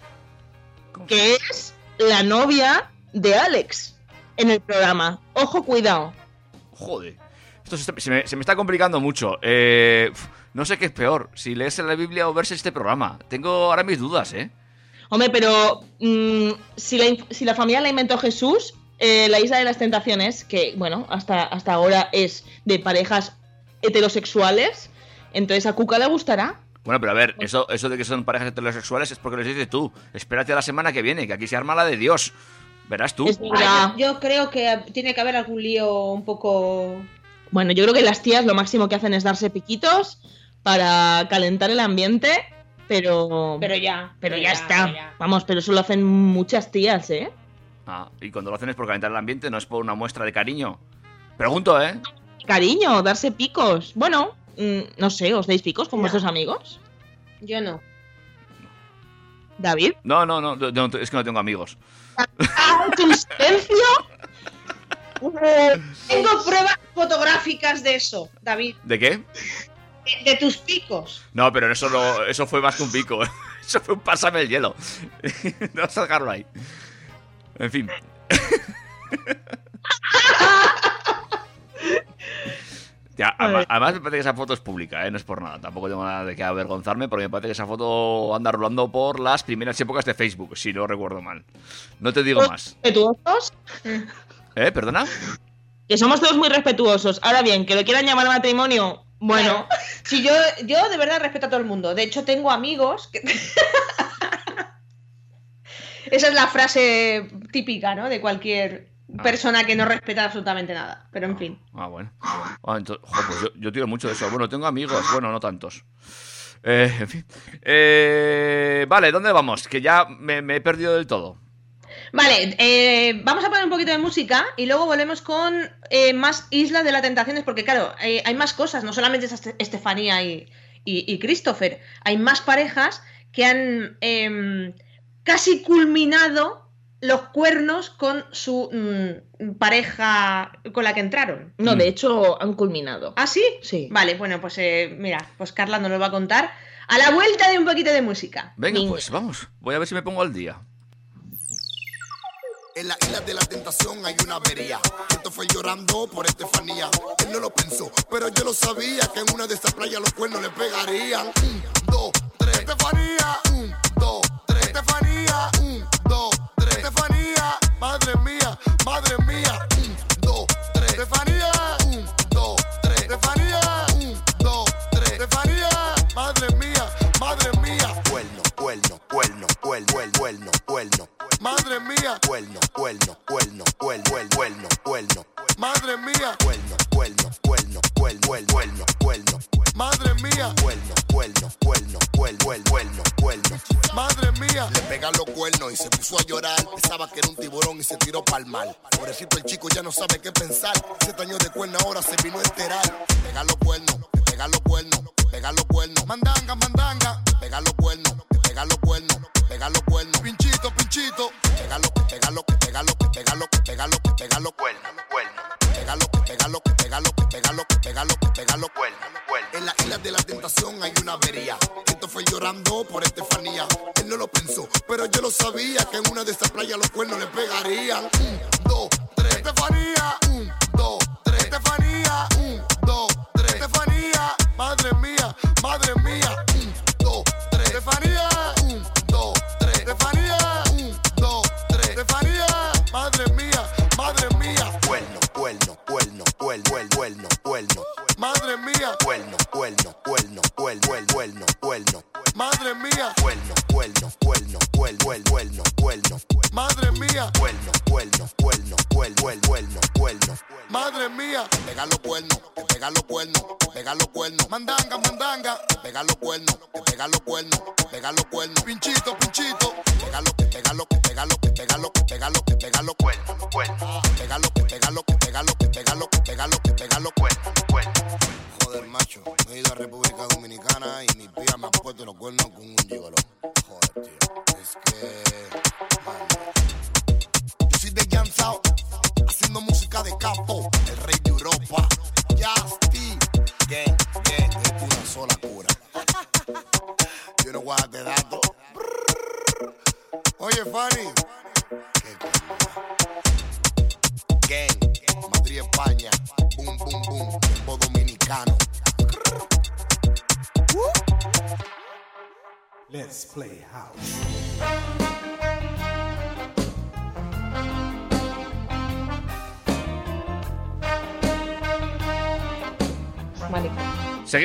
que es la novia de Alex en el programa. Ojo, cuidado. Joder. Esto se, se me, se me está complicando mucho. Eh, no sé qué es peor, si leerse la Biblia o verse este programa. Tengo ahora mis dudas, ¿eh? Hombre, pero mm, si, la, in- si la familia la inventó Jesús, eh, la isla de las tentaciones, que bueno, hasta, hasta ahora es de parejas heterosexuales, entonces a Cuca le gustará. Bueno, pero a ver, eso, eso de que son parejas heterosexuales es porque lo dices tú. Espérate a la semana que viene, que aquí se arma la de Dios. Verás tú. Yo creo que tiene que haber algún lío un poco. Bueno, yo creo que las tías lo máximo que hacen es darse piquitos para calentar el ambiente, pero. Pero ya. Pero pero ya, ya, está. pero ya. Vamos, pero eso lo hacen muchas tías, ¿eh? Ah, y cuando lo hacen es por calentar el ambiente, no es por una muestra de cariño. Pregunto, ¿eh? Cariño, darse picos. Bueno, mm, no sé, ¿os dais picos con No. vuestros amigos? Yo no. David. No, no, no, no, no, es que no tengo amigos. ¡Ah, tu silencio! Tengo pruebas fotográficas de eso, David. ¿De qué? De, de tus picos. No, pero eso, no, eso fue más que un pico. Eso fue un pásame el hielo. no vas a sacarlo ahí. En fin. Ya, además me parece que esa foto es pública, ¿eh? no es por nada. Tampoco tengo nada de qué avergonzarme, porque me parece que esa foto anda rolando por las primeras épocas de Facebook, si no recuerdo mal. No te digo más. ¿Respetuosos? ¿Eh? ¿Perdona? Que somos todos muy respetuosos. Ahora bien, que lo quieran llamar matrimonio, bueno. Si yo, yo de verdad respeto a todo el mundo. De hecho, tengo amigos que. Esa es la frase típica, ¿no? De cualquier persona que no respeta absolutamente nada. Pero en fin. Ah, bueno. Ah, entonces, jo, pues yo, yo tiro mucho de eso. Bueno, tengo amigos, bueno, no tantos. Eh, en fin. Eh, vale, ¿dónde vamos? Que ya me, me he perdido del todo. Vale, eh, vamos a poner un poquito de música y luego volvemos con eh, más Islas de las Tentaciones, porque claro, eh, hay más cosas, no solamente es Este- Estefanía y, y- y Christopher, hay más parejas que han em, casi culminado los cuernos con su mm, pareja con la que entraron. No, de hecho, han culminado. ¿Ah, sí? Sí. Vale, bueno, pues eh, mira, pues Carla nos lo va a contar a la vuelta de un poquito de música. Venga, pues vamos. Voy a ver si me pongo al día. En la isla de la tentación hay una avería. Esto fue llorando por Estefanía. Él no lo pensó, pero yo lo sabía que en una de esas playas los cuernos le pegarían. Un, dos, tres. Estefanía. Un, dos, tres. Estefanía. Un, dos, tres. Estefanía. Madre mía, madre mía. Un, dos, tres. Estefanía.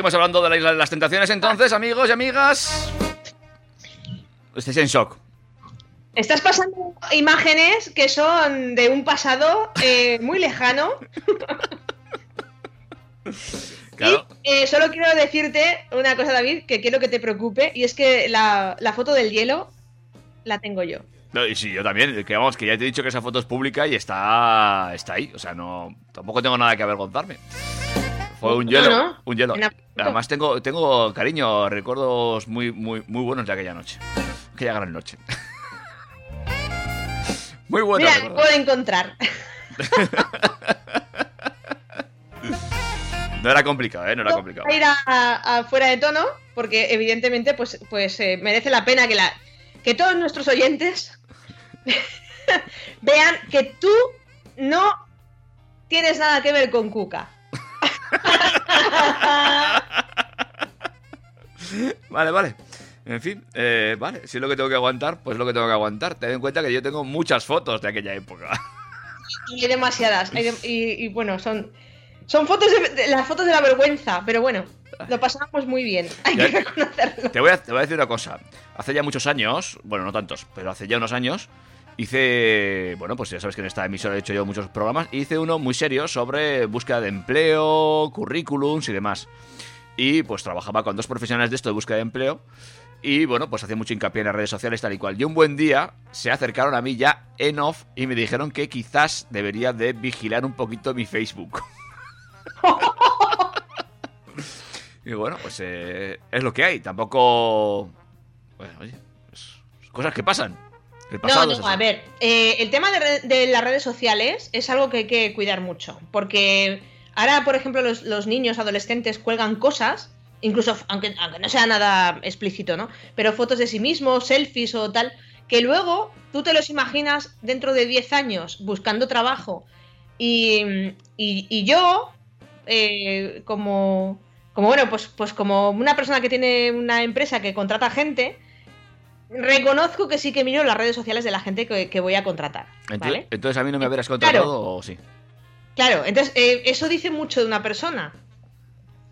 Seguimos hablando de la isla de las tentaciones entonces, amigos y amigas. Estáis en shock. Estás pasando imágenes que son de un pasado eh, muy lejano. Claro. Y eh, solo quiero decirte una cosa, David, que quiero que te preocupe, y es que la, la foto del hielo la tengo yo. No, y sí, yo también, que vamos, que ya te he dicho que esa foto es pública y está, está ahí. O sea, no tampoco tengo nada que avergonzarme. Fue un hielo, no, un hielo. Además tengo, tengo cariño, recuerdos muy, muy, muy buenos de aquella noche. Aquella gran noche. muy buenos. Mira, recuerdos. puedo encontrar. No era complicado, ¿eh? No era complicado. a ir a, a- a fuera de tono, porque evidentemente pues, pues eh, merece la pena que, la, que todos nuestros oyentes vean que tú no tienes nada que ver con Cuca. Vale, vale. En fin, eh, vale, si es lo que tengo que aguantar, pues es lo que tengo que aguantar. Ten en cuenta que yo tengo muchas fotos de aquella época. Y hay demasiadas. hay de- y, y, bueno, son, son fotos de, de- las fotos de la vergüenza, pero bueno, lo pasamos muy bien. Hay Ya- que reconocerlo. Te voy, a, te voy a decir una cosa. Hace ya muchos años, bueno, no tantos, pero hace ya unos años, hice, bueno, pues ya sabes que en esta emisora he hecho yo muchos programas, hice uno muy serio sobre búsqueda de empleo, currículums y demás. Y pues trabajaba con dos profesionales de esto de búsqueda de empleo. Y bueno, pues hacía mucho hincapié en las redes sociales tal y cual. Y un buen día se acercaron a mí ya en off y me dijeron que quizás debería de vigilar un poquito mi Facebook. y bueno, pues eh, es lo que hay. Tampoco... Bueno, oye, cosas que pasan. El No, pasado no, a ver, eh, el tema de, las redes sociales es algo que hay que cuidar mucho, porque ahora, por ejemplo, los, los niños, adolescentes cuelgan cosas, incluso aunque, aunque no sea nada explícito, ¿no? Pero fotos de sí mismos, selfies o tal, que luego tú te los imaginas dentro de 10 años buscando trabajo. Y, y- y yo, eh, como, como, bueno, pues, pues como una persona que tiene una empresa que contrata gente, reconozco que sí que miro las redes sociales de la gente que, que voy a contratar. Entonces, ¿vale? entonces a mí no me habrás contratado o sí. Claro, entonces eh, eso dice mucho de una persona.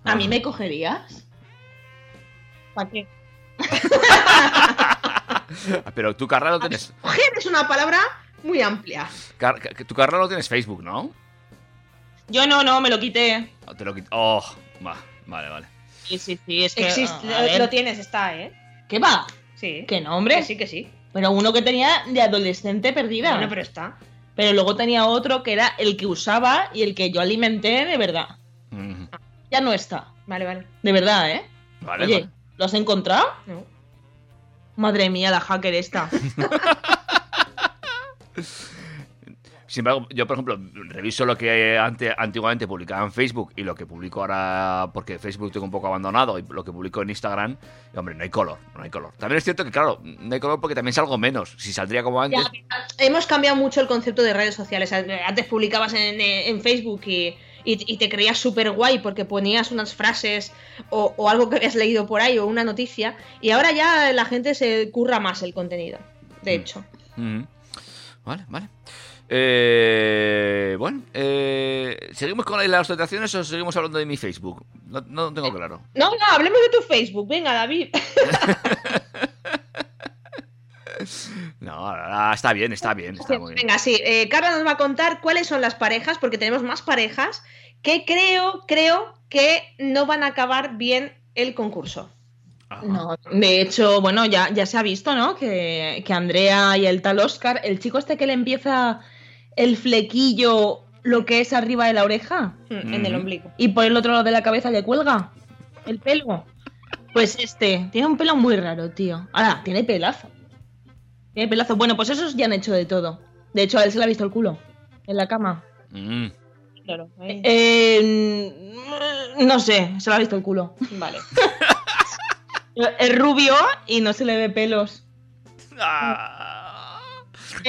¿A mí me cogerías? ¿Para qué? Ah, Pero tu carrera lo tienes. Coger es una palabra muy amplia. car- tu carrera lo tienes Facebook, ¿no? Yo no, no, me lo quité. Ah, Te lo quit- Oh, va, vale, vale. Sí, sí, sí, es que. Existe, lo tienes, está, ¿eh? ¿Qué va? Sí. ¿Qué nombre? Que sí, que sí. Pero uno que tenía de adolescente perdida. Bueno, pero está. Pero luego tenía otro que era el que usaba y el que yo alimenté de verdad. Mm, Ya no está. Vale, vale. De verdad, ¿eh? Vale, Oye, vale. ¿lo has encontrado? No. Madre mía, la hacker esta. Sin embargo, yo, por ejemplo, reviso lo que ante, antiguamente publicaba en Facebook y lo que publico ahora, porque Facebook tengo un poco abandonado, y lo que publico en Instagram, y, hombre, no hay color, no hay color. También es cierto que, claro, no hay color porque también salgo menos. Si saldría como antes, Ya, hemos cambiado mucho el concepto de redes sociales. Antes publicabas en, en Facebook y, y- y te creías súper guay porque ponías unas frases o, o algo que habías leído por ahí o una noticia. Y ahora ya la gente se curra más el contenido. De hecho. Ujú. Vale, vale. Eh, bueno, eh, ¿seguimos con las tentaciones o seguimos hablando de mi Facebook? No, no tengo claro. No, no, hablemos de tu Facebook. Venga, David. No, está bien, está bien, está muy bien. Venga, sí. eh, Carla nos va a contar cuáles son las parejas, porque tenemos más parejas que creo, creo que no van a acabar bien el concurso. No, de hecho, bueno, ya, ya se ha visto, ¿no? Que, que Andrea y el tal Oscar, el chico este que le empieza el flequillo, lo que es arriba de la oreja. Mm, En el ombligo. Y por el otro lado de la cabeza le cuelga el pelo. Pues este, tiene un pelo muy raro, tío. Ahora, tiene pelazo. Tiene pelazo. Bueno, pues esos ya han hecho de todo. De hecho, a él se le ha visto el culo. En la cama. Mm. Claro. Eh, no sé, se le ha visto el culo. Vale. Es rubio y no se le ve pelos.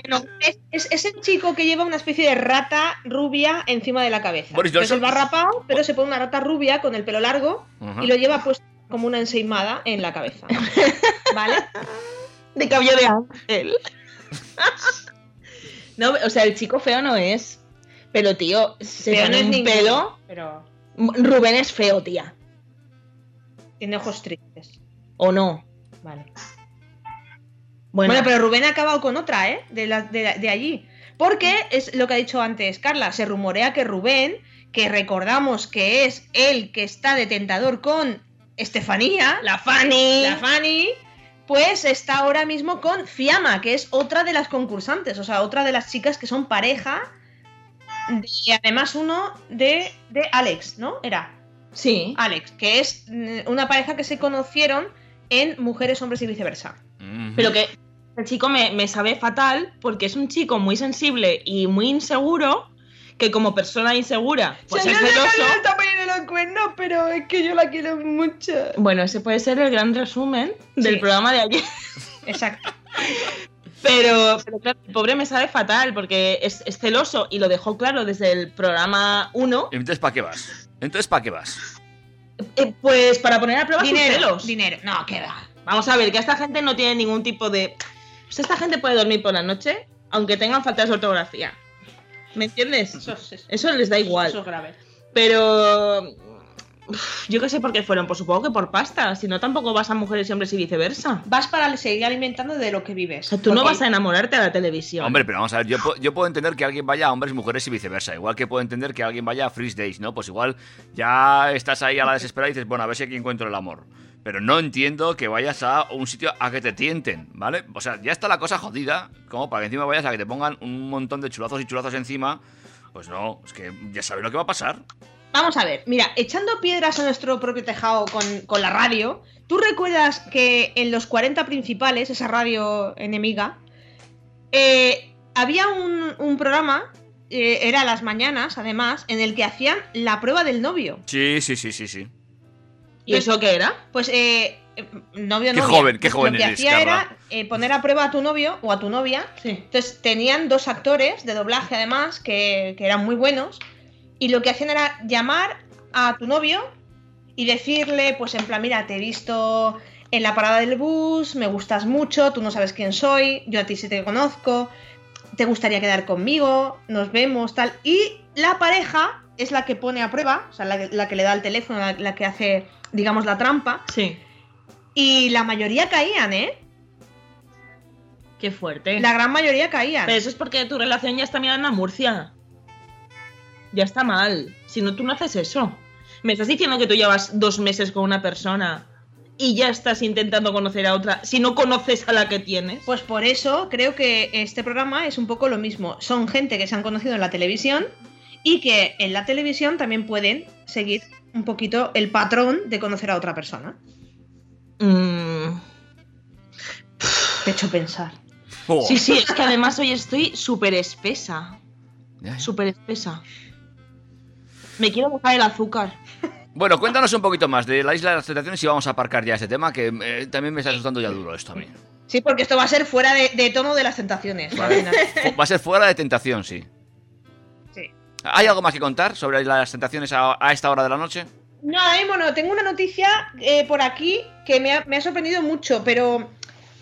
No, es, es, es el chico que lleva una especie de rata rubia encima de la cabeza. Boris Johnson. va rapado, pero se pone una rata rubia con el pelo largo y lo lleva puesto como una enseimada en la cabeza. ¿Vale? De cabello de ángel. no, o sea, el chico feo no es. Pero, tío, se Feo no es un pelo. Pero Rubén es feo, tía. tiene ojos tristes. ¿O no? Vale. Bueno, Bueno, pero Rubén ha acabado con otra, ¿eh? De, la- de, la- de allí. Porque es lo que ha dicho antes Carla. Se rumorea que Rubén, que recordamos que es el que está de tentador con Estefanía, la Fanny. la Fanny, pues está ahora mismo con Fiamma, que es otra de las concursantes, o sea, otra de las chicas que son pareja. Y además uno de, de Alex, ¿no? Era Sí. Alex, que es mm, una pareja que se conocieron en Mujeres, Hombres y Viceversa. Pero que el chico me, me sabe fatal porque es un chico muy sensible y muy inseguro. Que como persona insegura, pues es celoso. está poniendo los cuernos, pero es que yo la quiero mucho. Bueno, ese puede ser el gran resumen del Sí. programa de ayer. Exacto. Pero, pero claro, el pobre me sabe fatal porque es, es celoso y lo dejó claro desde el programa 1. Entonces, ¿para qué vas? Entonces, ¿para qué vas? Eh, pues para poner a prueba sus Dinero, celos. dinero. No, qué va. Vamos a ver, que esta gente no tiene ningún tipo de. Pues esta gente puede dormir por la noche, aunque tengan faltas de ortografía. ¿Me entiendes? Eso, es- Eso les da igual. eso es grave. Pero. Yo qué sé por qué fueron, pues supongo que por pasta. Si no, tampoco vas a mujeres y hombres y viceversa. Vas para seguir alimentando de lo que vives. O sea, tú no vas a enamorarte de la televisión. Hombre, pero vamos a ver, yo, yo puedo entender que alguien vaya a hombres, mujeres y viceversa. Igual que puedo entender que alguien vaya a Freeze Days, ¿no? Pues igual ya estás ahí a la desesperada y dices, bueno, a ver si aquí encuentro el amor. Pero no entiendo que vayas a un sitio a que te tienten, ¿vale? O sea, ya está la cosa jodida, como para que encima vayas a que te pongan un montón de chulazos y chulazos encima. Pues no, es que ya sabes lo que va a pasar. Vamos a ver, mira, echando piedras a nuestro propio tejado con, con la radio, ¿tú recuerdas que en los 40 principales, esa radio enemiga, eh, había un, un programa, eh, era a las mañanas además, en el que hacían la prueba del novio? Sí, sí, sí, sí, sí. ¿Y eso qué era? Pues eh, novio Qué novia. joven, qué Pues joven Lo que eres, hacía Carla. era eh, poner a prueba a tu novio o a tu novia. Sí. Entonces tenían dos actores de doblaje además que, que eran muy buenos. Y lo que hacían era llamar a tu novio y decirle, pues en plan, mira, te he visto en la parada del bus, me gustas mucho, tú no sabes quién soy, yo a ti sí te conozco, te gustaría quedar conmigo, nos vemos, tal. Y la pareja es la que pone a prueba, o sea, la, la que le da el teléfono, la, la que hace, digamos, la trampa. Sí. Y la mayoría caían, ¿eh? Qué fuerte. La gran mayoría caían. Pero eso es porque tu relación ya está mirando a Murcia. Ya está mal. Si no, tú no haces eso. Me estás diciendo que tú llevas dos meses con una persona y ya estás intentando conocer a otra si no conoces a la que tienes? Pues por eso creo que este programa es un poco lo mismo. Son gente que se han conocido en la televisión y que en la televisión también pueden seguir un poquito el patrón de conocer a otra persona. Mm, Te he hecho pensar. Oh. Sí, sí, es que además hoy estoy súper espesa. Súper espesa. Me quiero dejar el azúcar. Bueno, cuéntanos un poquito más de la Isla de las Tentaciones y vamos a aparcar ya ese tema que eh, también me está asustando ya duro esto a mí. Sí, porque esto va a ser fuera de, de tono de las tentaciones. Va a ser fuera de tentación, sí. Sí. ¿Hay algo más que contar sobre la Isla de las Tentaciones a, a esta hora de la noche? No, mismo no. Tengo una noticia eh, por aquí que me ha, me ha sorprendido mucho, pero.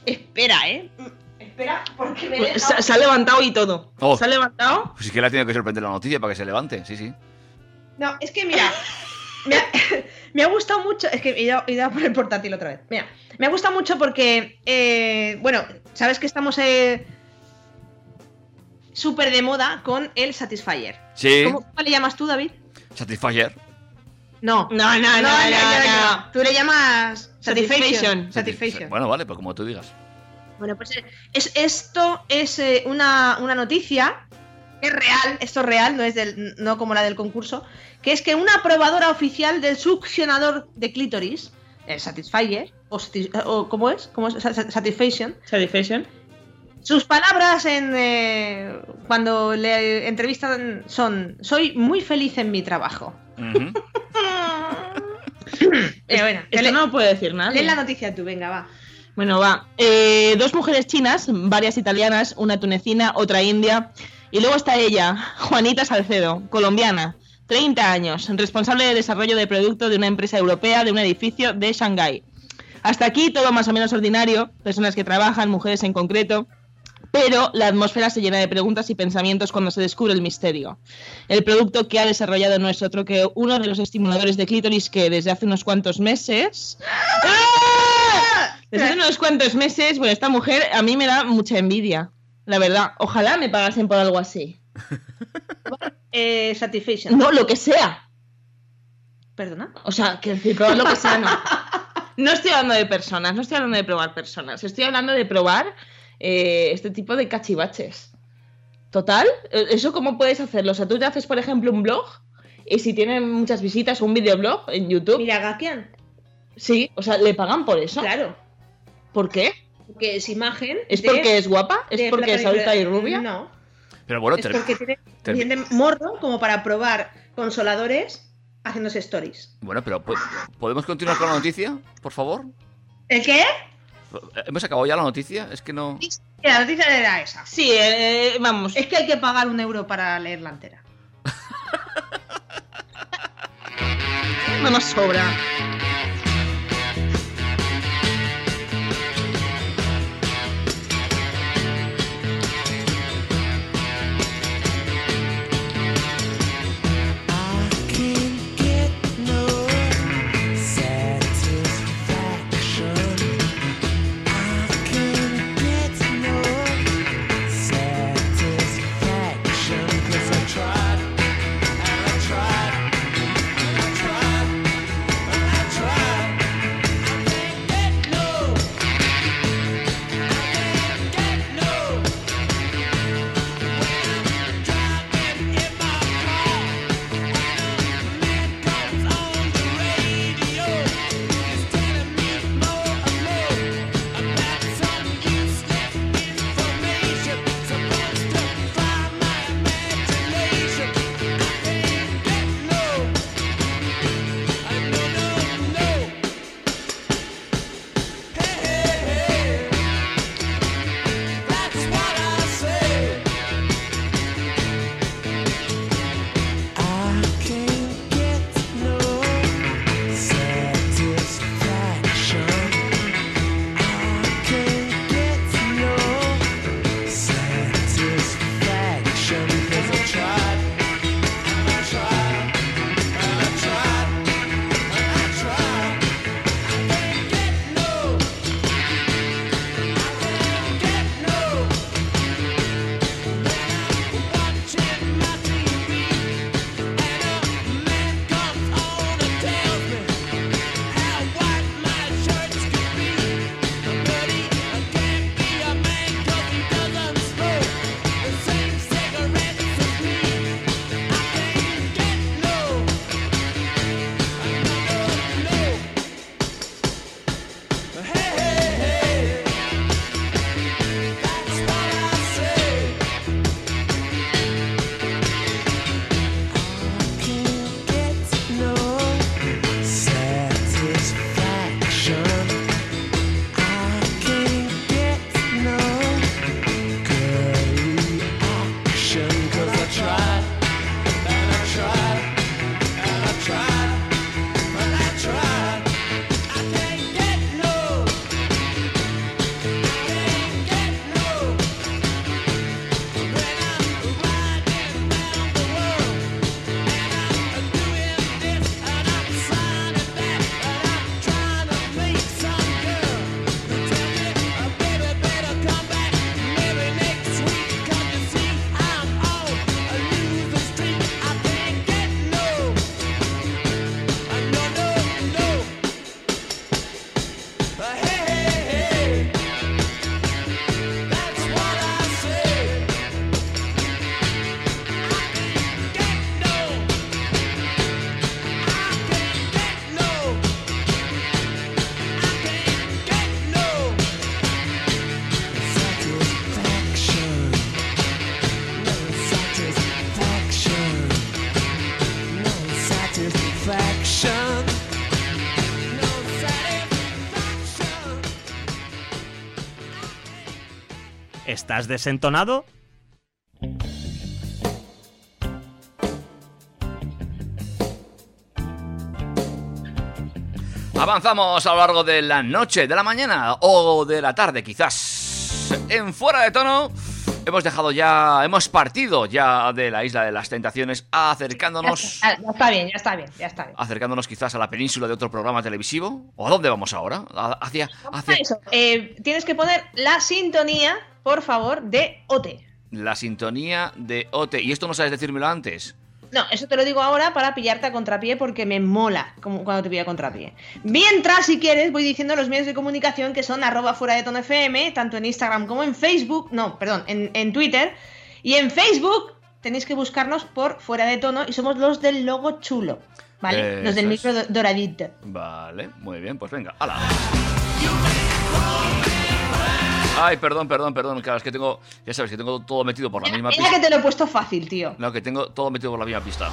Espera, ¿eh? Espera, porque me he Pues dejado- Se, se ha levantado y todo. Oh. Se ha levantado. Pues sí que le ha tenido que sorprender la noticia para que se levante, sí, sí. No, es que mira. Me ha, me ha gustado mucho. Es que he ido, he ido a por el portátil otra vez. Mira, me ha gustado mucho porque. eh, bueno, sabes que estamos. Eh, Súper de moda con el Satisfyer. Sí. ¿Cómo, cómo le llamas tú, David? Satisfyer. No. No, no, no, no, no. Tú le llamas Satisfaction. Satisfaction. Satisfaction. Bueno, vale, pues como tú digas. Bueno, pues eh, es, esto es eh, una, una noticia, es real, esto es real, no es del, no como la del concurso, que es que una probadora oficial del succionador de clítoris, el Satisfyer, o, ¿cómo es? ¿Cómo es? Satisfaction. Satisfaction. Sus palabras en eh, cuando le entrevistan son soy muy feliz en mi trabajo. Eh, bueno, Esto le- no lo puede decir nadie. lee la noticia tú, venga, va. Bueno, va. Eh, dos mujeres chinas, varias italianas, una tunecina, otra india. Y luego está ella, Juanita Salcedo, colombiana, 30 años, responsable de desarrollo de producto de una empresa europea de un edificio de Shanghái. Hasta aquí todo más o menos ordinario, personas que trabajan, mujeres en concreto. Pero la atmósfera se llena de preguntas y pensamientos cuando se descubre el misterio. El producto que ha desarrollado no es otro que uno de los estimuladores de clítoris que desde hace unos cuantos meses desde hace unos cuantos meses, bueno, esta mujer a mí me da mucha envidia, la verdad. Ojalá me pagasen por algo así. Eh, Satisfaction. No, lo que sea. Perdona. O sea, que decir, probar lo que sea, no. No estoy hablando de personas, no estoy hablando de probar personas, estoy hablando de probar eh, este tipo de cachivaches. Total, eh, ¿eso cómo puedes hacerlo? O sea, tú te haces, por ejemplo, un blog y si tiene muchas visitas, un videoblog en YouTube. Mira, Gakian. Sí, o sea, ¿le pagan por eso? Claro. ¿Por qué? Porque es imagen. ¿Es de- porque es guapa? ¿Es porque es alta y rubia? No. Pero bueno, Es ter- porque tiene ter- morro como para probar consoladores haciéndose stories. bueno, pero ¿po- ¿podemos continuar con la noticia, por favor? ¿El qué? ¿Hemos acabado ya la noticia? Es que no... La noticia era esa. Sí, eh, vamos. Es que hay que pagar un euro para leerla entera. No nos sobra. ¿Estás desentonado? Avanzamos a lo largo de la noche, de la mañana o de la tarde quizás. En fuera de tono hemos dejado ya, hemos partido ya de la isla de las tentaciones acercándonos, Ya, ya está bien, ya está bien, ya está bien. acercándonos quizás a la península de otro programa televisivo. ¿O a dónde vamos ahora? Hacia, hacia Eso, eh, tienes que poner la sintonía, por favor, de OT. la sintonía de OT. ¿Y esto no sabes decírmelo antes? No, eso te lo digo ahora para pillarte a contrapié porque me mola como cuando te pilla a contrapié. Mientras, si quieres, voy diciendo los medios de comunicación que son arroba fuera de tono FM, tanto en Instagram como en Facebook, no, perdón, en, en Twitter. Y en Facebook tenéis que buscarnos por fuera de tono y somos los del logo chulo, ¿vale? los del micro do- doradito. Vale, muy bien, pues venga, hala. Ay, perdón, perdón, perdón, claro, es que tengo, ya sabes que tengo todo metido por la misma Mira pista. que te lo he puesto fácil, tío. No, que tengo todo metido por la misma pista.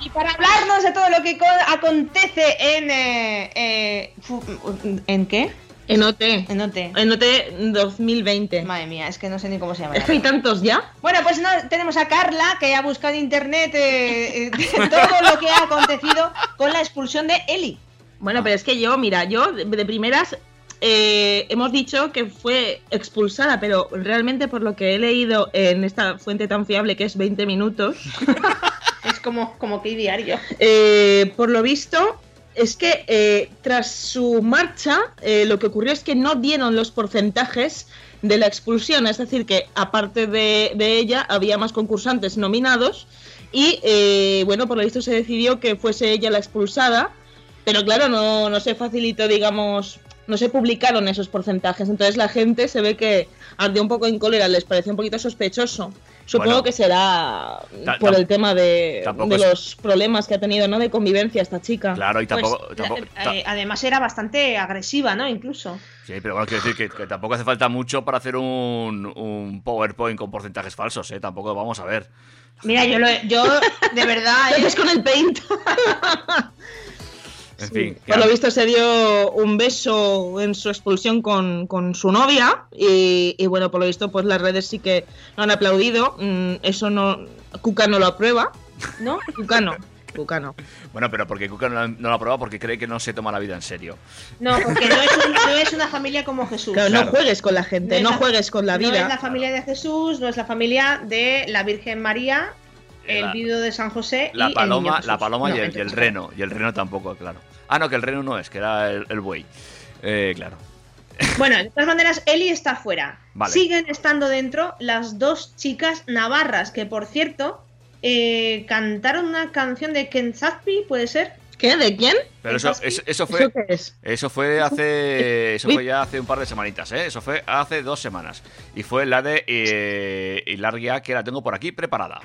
Y para hablarnos de todo lo que co- acontece en... eh, eh, ¿En qué? En OT. En OT. En OT 2020. Madre mía, es que no sé ni cómo se llama. Es que hay tantos ya. Bueno, pues no, tenemos a Carla, que ha buscado en internet eh, eh, todo lo que ha acontecido con la expulsión de Eli. Bueno, pero es que yo, mira, yo de, de primeras eh, hemos dicho que fue expulsada, pero realmente por lo que he leído en esta fuente tan fiable que es 20 minutos, Es como, como que diario. eh, por lo visto es que eh, tras su marcha eh, lo que ocurrió es que no dieron los porcentajes de la expulsión, es decir, que aparte de, ella había más concursantes nominados y eh, bueno, por lo visto se decidió que fuese ella la expulsada, pero claro, no, no se facilitó, digamos, no se publicaron esos porcentajes, entonces la gente se ve que ardió un poco en cólera, les pareció un poquito sospechoso. Supongo Bueno. que será por el tema de, tampoco de es- los problemas que ha tenido, ¿no? De convivencia esta chica. Claro, y tampoco... Pues, tampoco- la- ta- eh, además era bastante agresiva, ¿no? Incluso. sí, pero bueno, quiero decir que, que tampoco hace falta mucho para hacer un, un PowerPoint con porcentajes falsos, ¿eh? Tampoco vamos a ver. Mira, yo, lo, yo de verdad... Lo ¿eh? haces con el paint. En fin. que Por lo visto se dio un beso en su expulsión con, con su novia y, y bueno, por lo visto pues las redes sí que lo han aplaudido. Mm, eso no... Cuca no lo aprueba. ¿No? Cuca no. Cuca no. Bueno, pero porque Cuca no, no lo aprueba porque cree que no se toma la vida en serio. No, porque no es, un- no es una familia como Jesús. Claro, Claro. no juegues con la gente, no, la- juegues con la No es vida. la familia de Jesús, no es la familia de la Virgen María, el La- viudo de San José y La el niño paloma, Jesús. la paloma No, y, el, y el reno. Y el reno tampoco, claro. Ah, no, que el reno no es, que era el, el buey. Eh, claro. Bueno, de todas maneras, Eli está fuera. Vale. Siguen estando dentro las dos chicas navarras, que por cierto, eh, cantaron una canción de Ken Zazpi, ¿puede ser? ¿Qué? ¿De quién? Pero eso, eso, eso fue. ¿Eso qué es? Eso fue hace. Eso fue ya hace un par de semanitas, ¿eh? Eso fue hace dos semanas. Y fue la de eh, Hilaria, que la tengo por aquí preparada.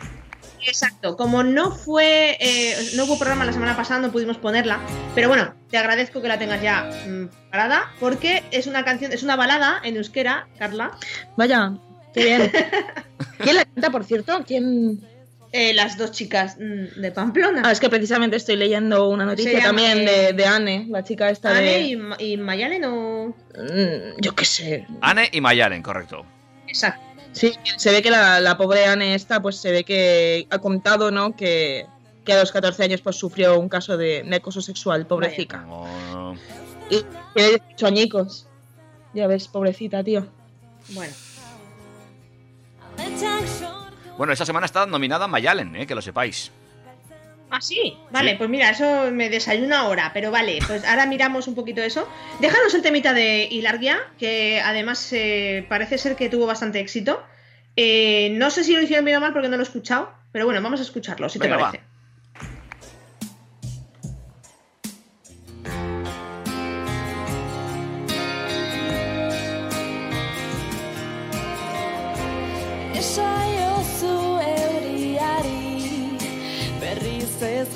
Exacto, como no fue, eh, no hubo programa la semana pasada, no pudimos ponerla, pero bueno, te agradezco que la tengas ya mm, parada, porque es una canción, es una balada en euskera, Carla. Vaya, qué bien. ¿Quién la canta, por cierto? ¿Quién? Eh, las dos chicas mm, de Pamplona. Ah, es que precisamente estoy leyendo una noticia llama, también eh, de, de Anne, la chica esta Anne de... y, Ma- y Mayalen o... Mm, Yo qué sé. Anne y Mayalen, correcto. Exacto. Sí, se ve que la, la pobre Anne esta, pues se ve que ha contado, ¿no? Que, que a los 14 años pues sufrió un caso de, de acoso sexual, pobrecita. Oh, Y tiene 18 añicos. Ya ves, pobrecita, tío. Bueno. Bueno, esta semana está nominada Mayalen, ¿eh? Que lo sepáis. Ah, sí. Vale, Sí. pues mira, eso me desayuna ahora, pero vale, pues ahora miramos un poquito eso. Déjanos el temita de Hilargia, que además eh, parece ser que tuvo bastante éxito. Eh, no sé si lo hicieron bien o mal porque no lo he escuchado, pero bueno, vamos a escucharlo, si Venga, te parece.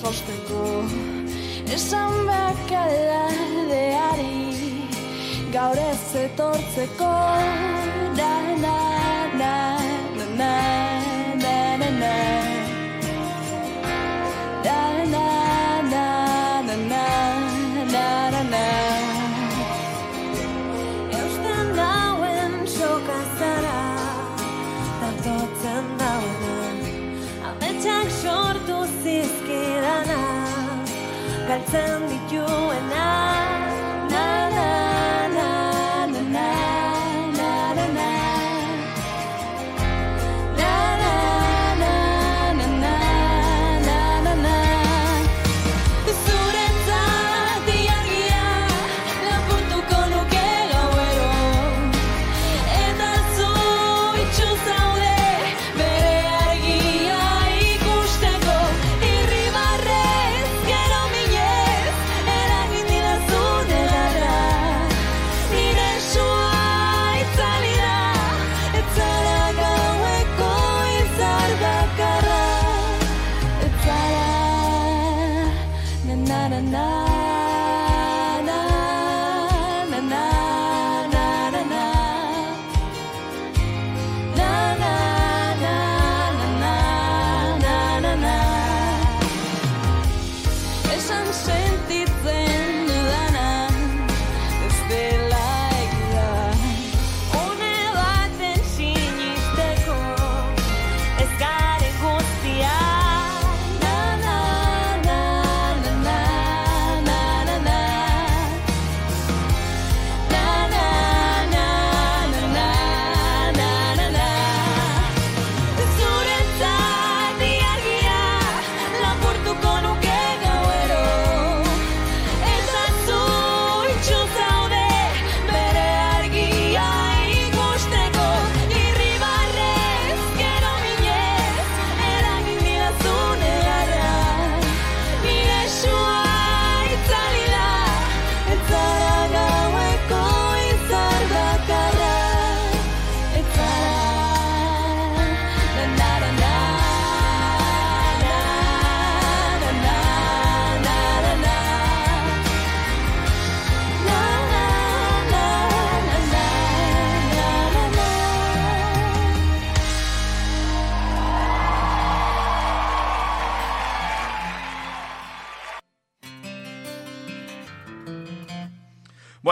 Josteko Esan bakalardeari gaur ez etortzeko na, na, na, na, na.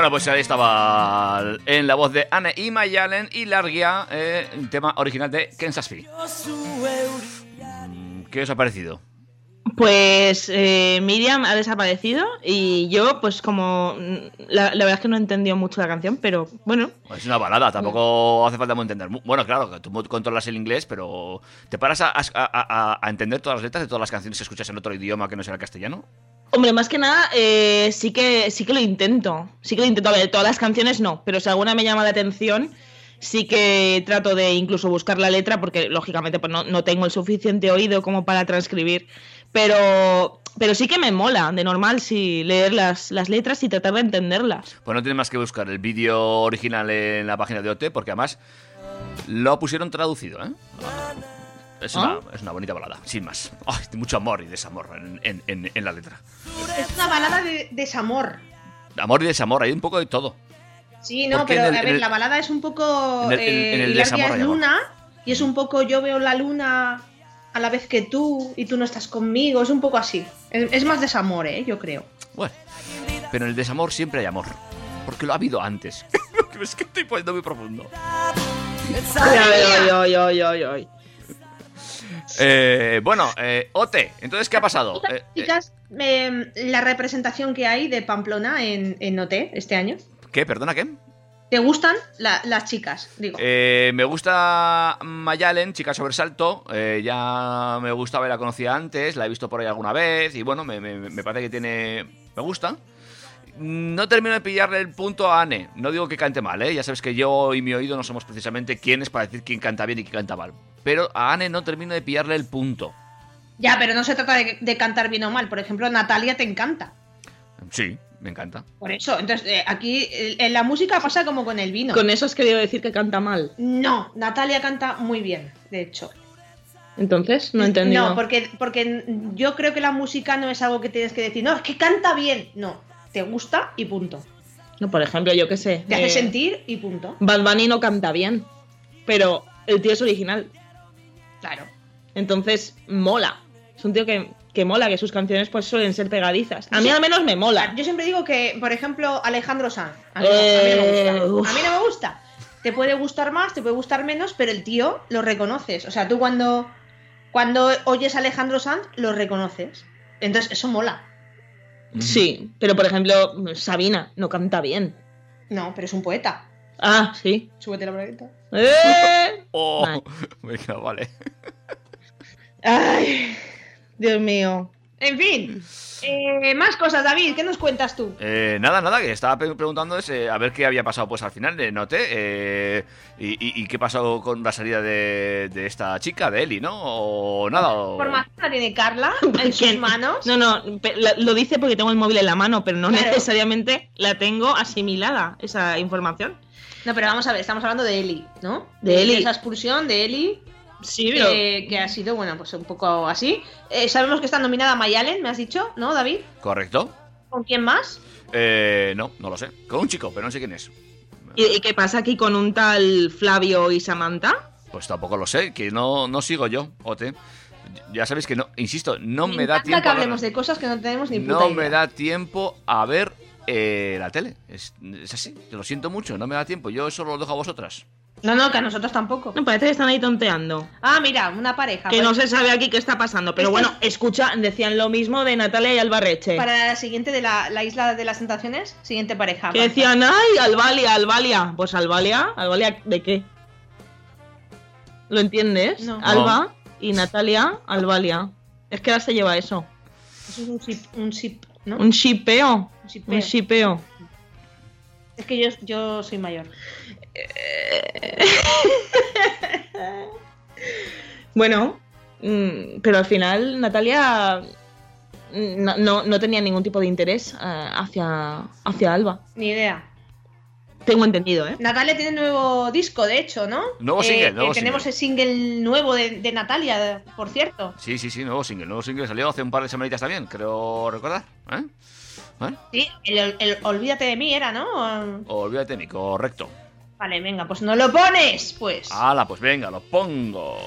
Bueno, pues ahí estaba en la voz de Anne y Mayalen y Largia, eh, un tema original de Kansas City. ¿Qué os ha parecido? Pues eh, Miriam ha desaparecido y yo, pues como la, la verdad es que no he entendido mucho la canción, pero bueno, Es una balada, tampoco hace falta muy entender. Bueno, claro, que tú controlas el inglés, pero ¿te paras a, a- a- a entender todas las letras de todas las canciones que escuchas en otro idioma que no sea el castellano? Hombre, más que nada eh, sí que sí que lo intento, sí que lo intento. A ver, todas las canciones no, pero si alguna me llama la atención, sí que trato de incluso buscar la letra porque lógicamente pues no, no tengo el suficiente oído como para transcribir, pero pero sí que me mola, de normal, sí leer las, las letras y tratar de entenderlas. Pues no tienes más que buscar el vídeo original en la página de OT, porque además lo pusieron traducido, ¿eh? Es una, es una bonita balada, sin más. Ay, de mucho amor y desamor en, en- en- en la letra. Es una balada de desamor. Amor y desamor, hay un poco de todo. Sí, no, Porque pero el- a ver, el- la balada es un poco. en el- en- eh, en el Hilaria desamor es luna y es un poco yo veo la luna a la vez que tú y tú no estás conmigo. Es un poco así. Es, es más desamor, ¿eh? Yo creo. Bueno, pero en el desamor siempre hay amor. Porque lo ha habido antes. es que estoy poniendo muy profundo. Ay, ay, ay, ay, ay, ay. Eh, bueno, eh, Ote, entonces, ¿qué ha pasado? Eh, Chicas, em, la representación que hay de Pamplona en, en OT este año. ¿Qué? ¿Perdona qué? ¿Te gustan la- las chicas? Digo. Eh, me gusta Mayalen, chica sobresalto. eh, ya me gustaba y la conocía antes, la he visto por ahí alguna vez y bueno, me, me- me parece que tiene. Me gusta. No termino de pillarle el punto a Anne. No digo que cante mal, ¿eh? Ya sabes que yo y mi oído no somos precisamente quienes para decir quién canta bien y quién canta mal. Pero a Anne no termino de pillarle el punto. Ya, pero no se trata de, de cantar bien o mal. Por ejemplo, Natalia te encanta. Sí, me encanta. Por eso, entonces eh, aquí eh, en la música pasa como con el vino. Con eso has querido decir que canta mal. No, Natalia canta muy bien, de hecho. Entonces, no he entendido. No, porque, porque yo creo que la música no es algo que tienes que decir, no, es que canta bien. No, te gusta y punto. No, por ejemplo, yo qué sé. Te hace eh, sentir y punto. Bad Bunny no canta bien, pero el tío es original. Claro. Entonces, mola. Es un tío que, que mola, que sus canciones pues suelen ser pegadizas. A mí Sí. al menos me mola. Yo siempre digo que, por ejemplo, Alejandro Sanz. A mí, no- a mí no me Eh, gusta. uf. A mí no me gusta. Te puede gustar más, te puede gustar menos, pero el tío lo reconoces. O sea, tú cuando, cuando oyes a Alejandro Sanz, lo reconoces. Entonces, eso mola. Sí, pero por ejemplo, Sabina no canta bien. No, pero es un poeta. Ah, sí. Súbete la bragueta. ¡Eh! Oh, Vale. venga, vale. Ay, Dios mío. En fin. Eh, más cosas, David. ¿Qué nos cuentas tú? Eh, nada, nada, que estaba pre- preguntando es, eh, a ver qué había pasado pues al final de Note eh, y, y- y qué pasó con la salida de, de esta chica, de Eli, ¿no? O nada, o... Información la tiene Carla en sus manos. No, no, lo dice porque tengo el móvil en la mano, pero no Claro. necesariamente la tengo asimilada, esa información. No, pero vamos a ver, estamos hablando de Eli, ¿no? De Eli. esa expulsión de Eli. Sí, pero- que, que ha sido, bueno, pues un poco así. Eh, sabemos que está nominada Mayalen, me has dicho, ¿no, David? ¿Correcto? ¿Con quién más? Eh, no, no lo sé. Con un chico, pero no sé quién es. ¿Y, y qué pasa aquí con un tal Flavio y Samantha? Pues tampoco lo sé, que no, no sigo yo, Ote. Ya sabéis que no, insisto, no me, da tiempo. que a ver- hablemos de cosas que no tenemos ni puta no idea. me da tiempo a ver eh, la tele. Es, es así, te lo siento mucho, no me da tiempo. Yo eso lo dejo a vosotras. No, no, que a nosotros tampoco. Me parece que están ahí tonteando. Ah, mira, una pareja. Que Pues, no se sabe aquí qué está pasando. Pero bueno, escucha, decían lo mismo de Natalia y Albarreche. Para la siguiente de la, la isla de las tentaciones, siguiente pareja. Que decían, ay, Albalia, Albalia. Pues Albalia, ¿Albalia de qué? ¿Lo entiendes? No. Alba y Natalia, Albalia. Es que ahora se lleva eso. Eso es un sip, un sip, ¿no? Un shipeo. Un shipeo. Un shipeo. Es que yo, yo soy mayor. Bueno, mm, pero al final Natalia mm, no, no- no tenía ningún tipo de interés eh, hacia, hacia Alba. Ni idea. Tengo entendido, ¿eh? Natalia tiene nuevo disco, de hecho, ¿no? Nuevo Eh, single, nuevo tenemos el single nuevo de, de Natalia, por cierto. Sí, sí, sí, nuevo single. Nuevo single salió hace un par de semanitas también, creo recordar. ¿Eh? ¿Vale? Sí, el, el Olvídate de mí era, ¿no? Olvídate de mí, correcto. Vale, venga, pues no lo pones, pues. Hala, pues venga, lo pongo.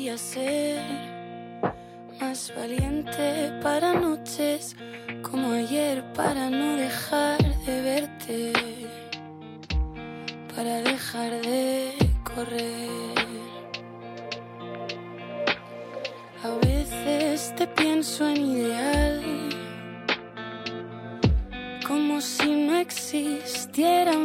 Gustaría ser más valiente para noches como ayer para no dejar de verte, para dejar de correr. A veces te pienso en ideal, como si no existiera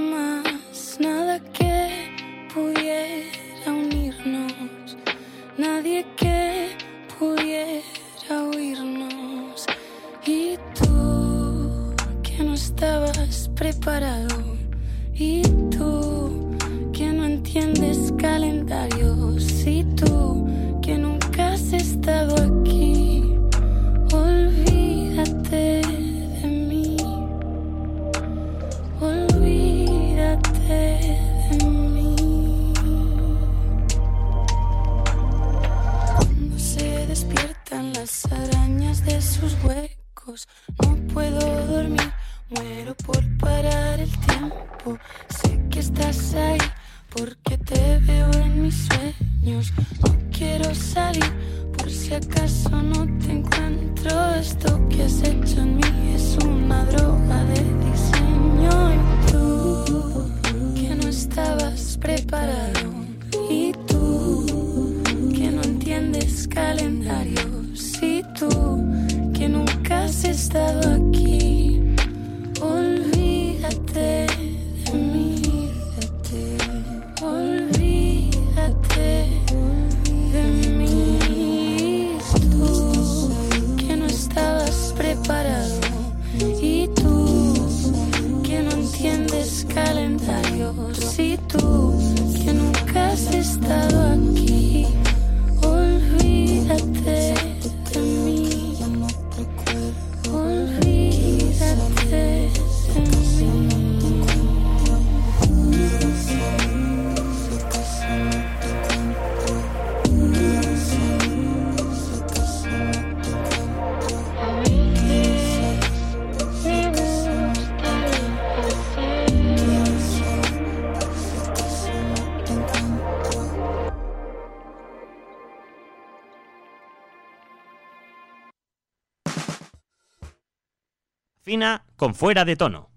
Con fuera de tono.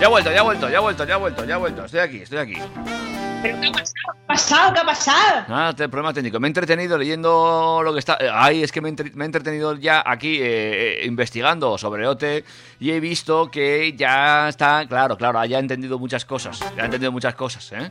Ya he vuelto, ya he vuelto, ya he vuelto, ya he vuelto, ya he vuelto. Estoy aquí, estoy aquí. ¿Pero qué ha pasado? ¿Qué ha pasado? Nada, este problema técnico. Me he entretenido leyendo lo que está. eh, Ay, es que me he, entre- me he entretenido ya aquí eh, eh, investigando sobre OT y he visto que ya está. Claro, claro, ya he entendido muchas cosas. Ya he entendido muchas cosas, ¿eh?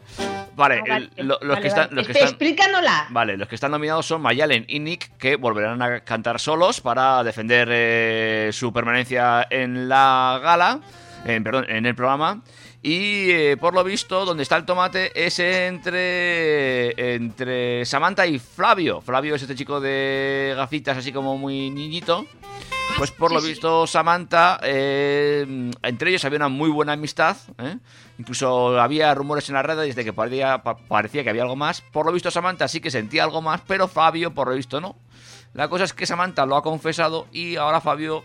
Vale, Vale, el- lo- los vale, que están. vale. Los que están Explícanosla. Vale, los que están nominados son Mayalen y Nick, que volverán a cantar solos para defender eh, su permanencia en la gala, en, perdón, en el programa. Y eh, por lo visto, donde está el tomate es entre, entre Samantha y Flavio. Flavio es este chico de gafitas, así como muy niñito. Pues por lo visto, Samantha, eh, entre ellos había una muy buena amistad. ¿eh? Incluso había rumores en la red desde que parecía, pa- parecía que había algo más. Por lo visto, Samantha sí que sentía algo más, pero Fabio, por lo visto, no. La cosa es que Samantha lo ha confesado y ahora Fabio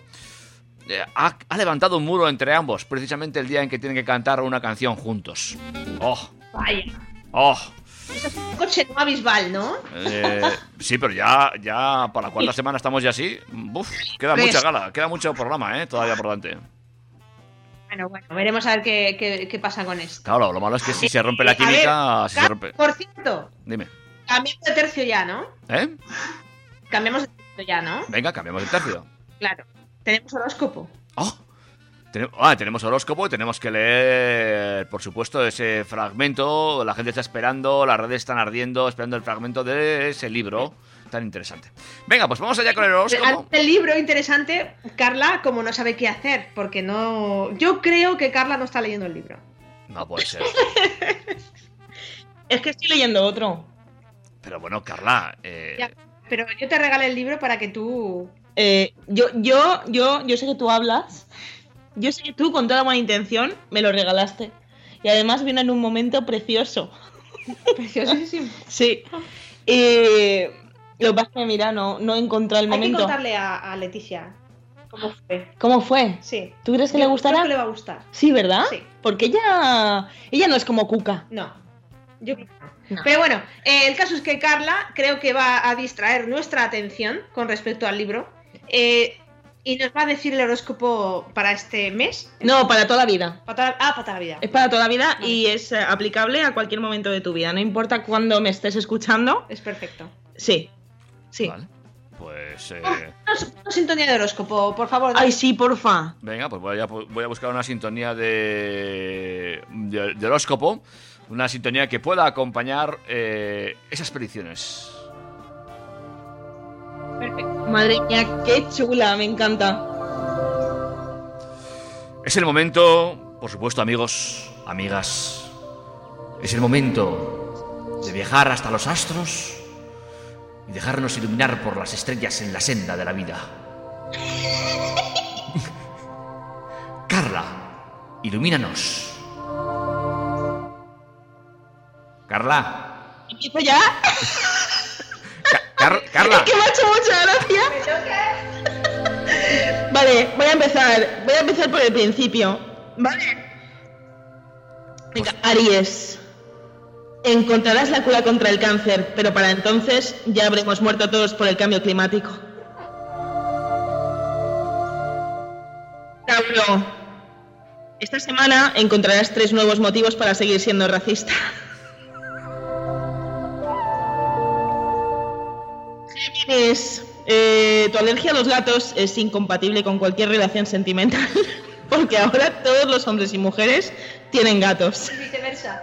ha, ha levantado un muro entre ambos, precisamente el día en que tienen que cantar una canción juntos. ¡Oh! Vaya. ¡Oh! Eso es un coche no abisbal, ¿no? Eh, sí, pero ya, ya para la cuarta semana estamos ya así. Uf, queda mucha gala, queda mucho programa, ¿eh? Todavía por delante. Bueno, bueno, veremos a ver qué, qué- qué pasa con esto. Claro, lo malo es que si se rompe la ver, química, si se Car- rompe. Por cierto, Dime, cambiamos de tercio ya, ¿no? ¿eh? Cambiamos de tercio ya, ¿no? Venga, cambiamos de tercio. Claro. Tenemos horóscopo. Tenemos, ah, tenemos horóscopo y tenemos que leer, por supuesto, ese fragmento. La gente está esperando, las redes están ardiendo, esperando el fragmento de ese libro tan interesante. Venga, pues vamos allá con el horóscopo. Del libro interesante, Carla, como no sabe qué hacer, porque no. Yo creo que Carla no está leyendo el libro. No puede ser. Es que estoy leyendo otro. Pero bueno, Carla, eh, Ya, pero yo te regalé el libro para que tú. Eh, yo, yo, yo, yo sé que tú hablas. Yo sé que tú, con toda buena intención, me lo regalaste. Y además viene en un momento precioso. Preciosísimo. Sí. Y lo que pasa es que, mira, no, no he encontrado el Hay que momento. contarle a, a Leticia cómo fue. ¿Cómo fue? Sí. ¿Tú crees que Yo le gustará? creo que le va a gustar. Sí, ¿verdad? Sí. Porque ella, ella no es como Cuca. No. Yo no. Pero bueno, eh, el caso es que Carla creo que va a distraer nuestra atención con respecto al libro. Eh, y nos va a decir el horóscopo para este mes. No, para toda la vida. Para toda- ah, para toda la vida. Es para toda la vida y es eh, aplicable a cualquier momento de tu vida. No importa cuándo me estés escuchando. Es perfecto. Sí. Sí. Pues. eh, Una sintonía de horóscopo, por favor. Ay, sí, porfa. venga, pues voy a, voy a buscar una sintonía de, de, de horóscopo. Una sintonía que pueda acompañar eh, esas predicciones. Madre mía, qué chula, me encanta. Es el momento, por supuesto, amigos, amigas. Es el momento de viajar hasta los astros y dejarnos iluminar por las estrellas en la senda de la vida. Carla, ilumínanos. Carla, ¿Empiezo ya? Car- Carla. Es que me ha hecho mucha gracia. Vale, voy a empezar. Voy a empezar por el principio. Vale. Venga, Aries. Encontrarás la cura contra el cáncer, pero para entonces ya habremos muerto todos por el cambio climático. Tauro. Esta semana encontrarás tres nuevos motivos para seguir siendo racista. Géminis, eh, tu alergia a los gatos es incompatible con cualquier relación sentimental, porque ahora todos los hombres y mujeres tienen gatos. Viceversa.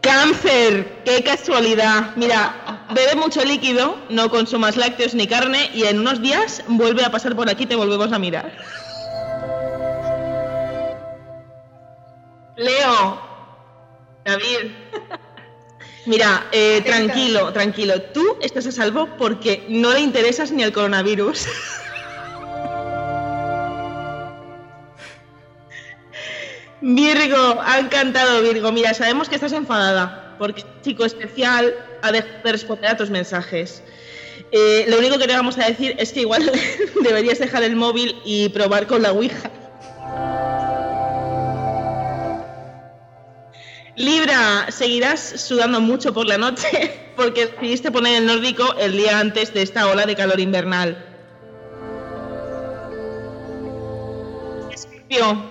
Cáncer, qué casualidad. Mira, bebe mucho líquido, no consumas lácteos ni carne y en unos días vuelve a pasar por aquí y te volvemos a mirar. Leo, David, mira, eh, tranquilo, tranquilo. Tú estás a salvo porque no le interesas ni al coronavirus. Virgo, ha encantado Virgo. Mira, sabemos que estás enfadada porque un chico especial ha dejado de responder a tus mensajes. Eh, lo único que te vamos a decir es que igual deberías dejar el móvil y probar con la Ouija. Libra, seguirás sudando mucho por la noche porque decidiste poner el nórdico el día antes de esta ola de calor invernal. Escorpio,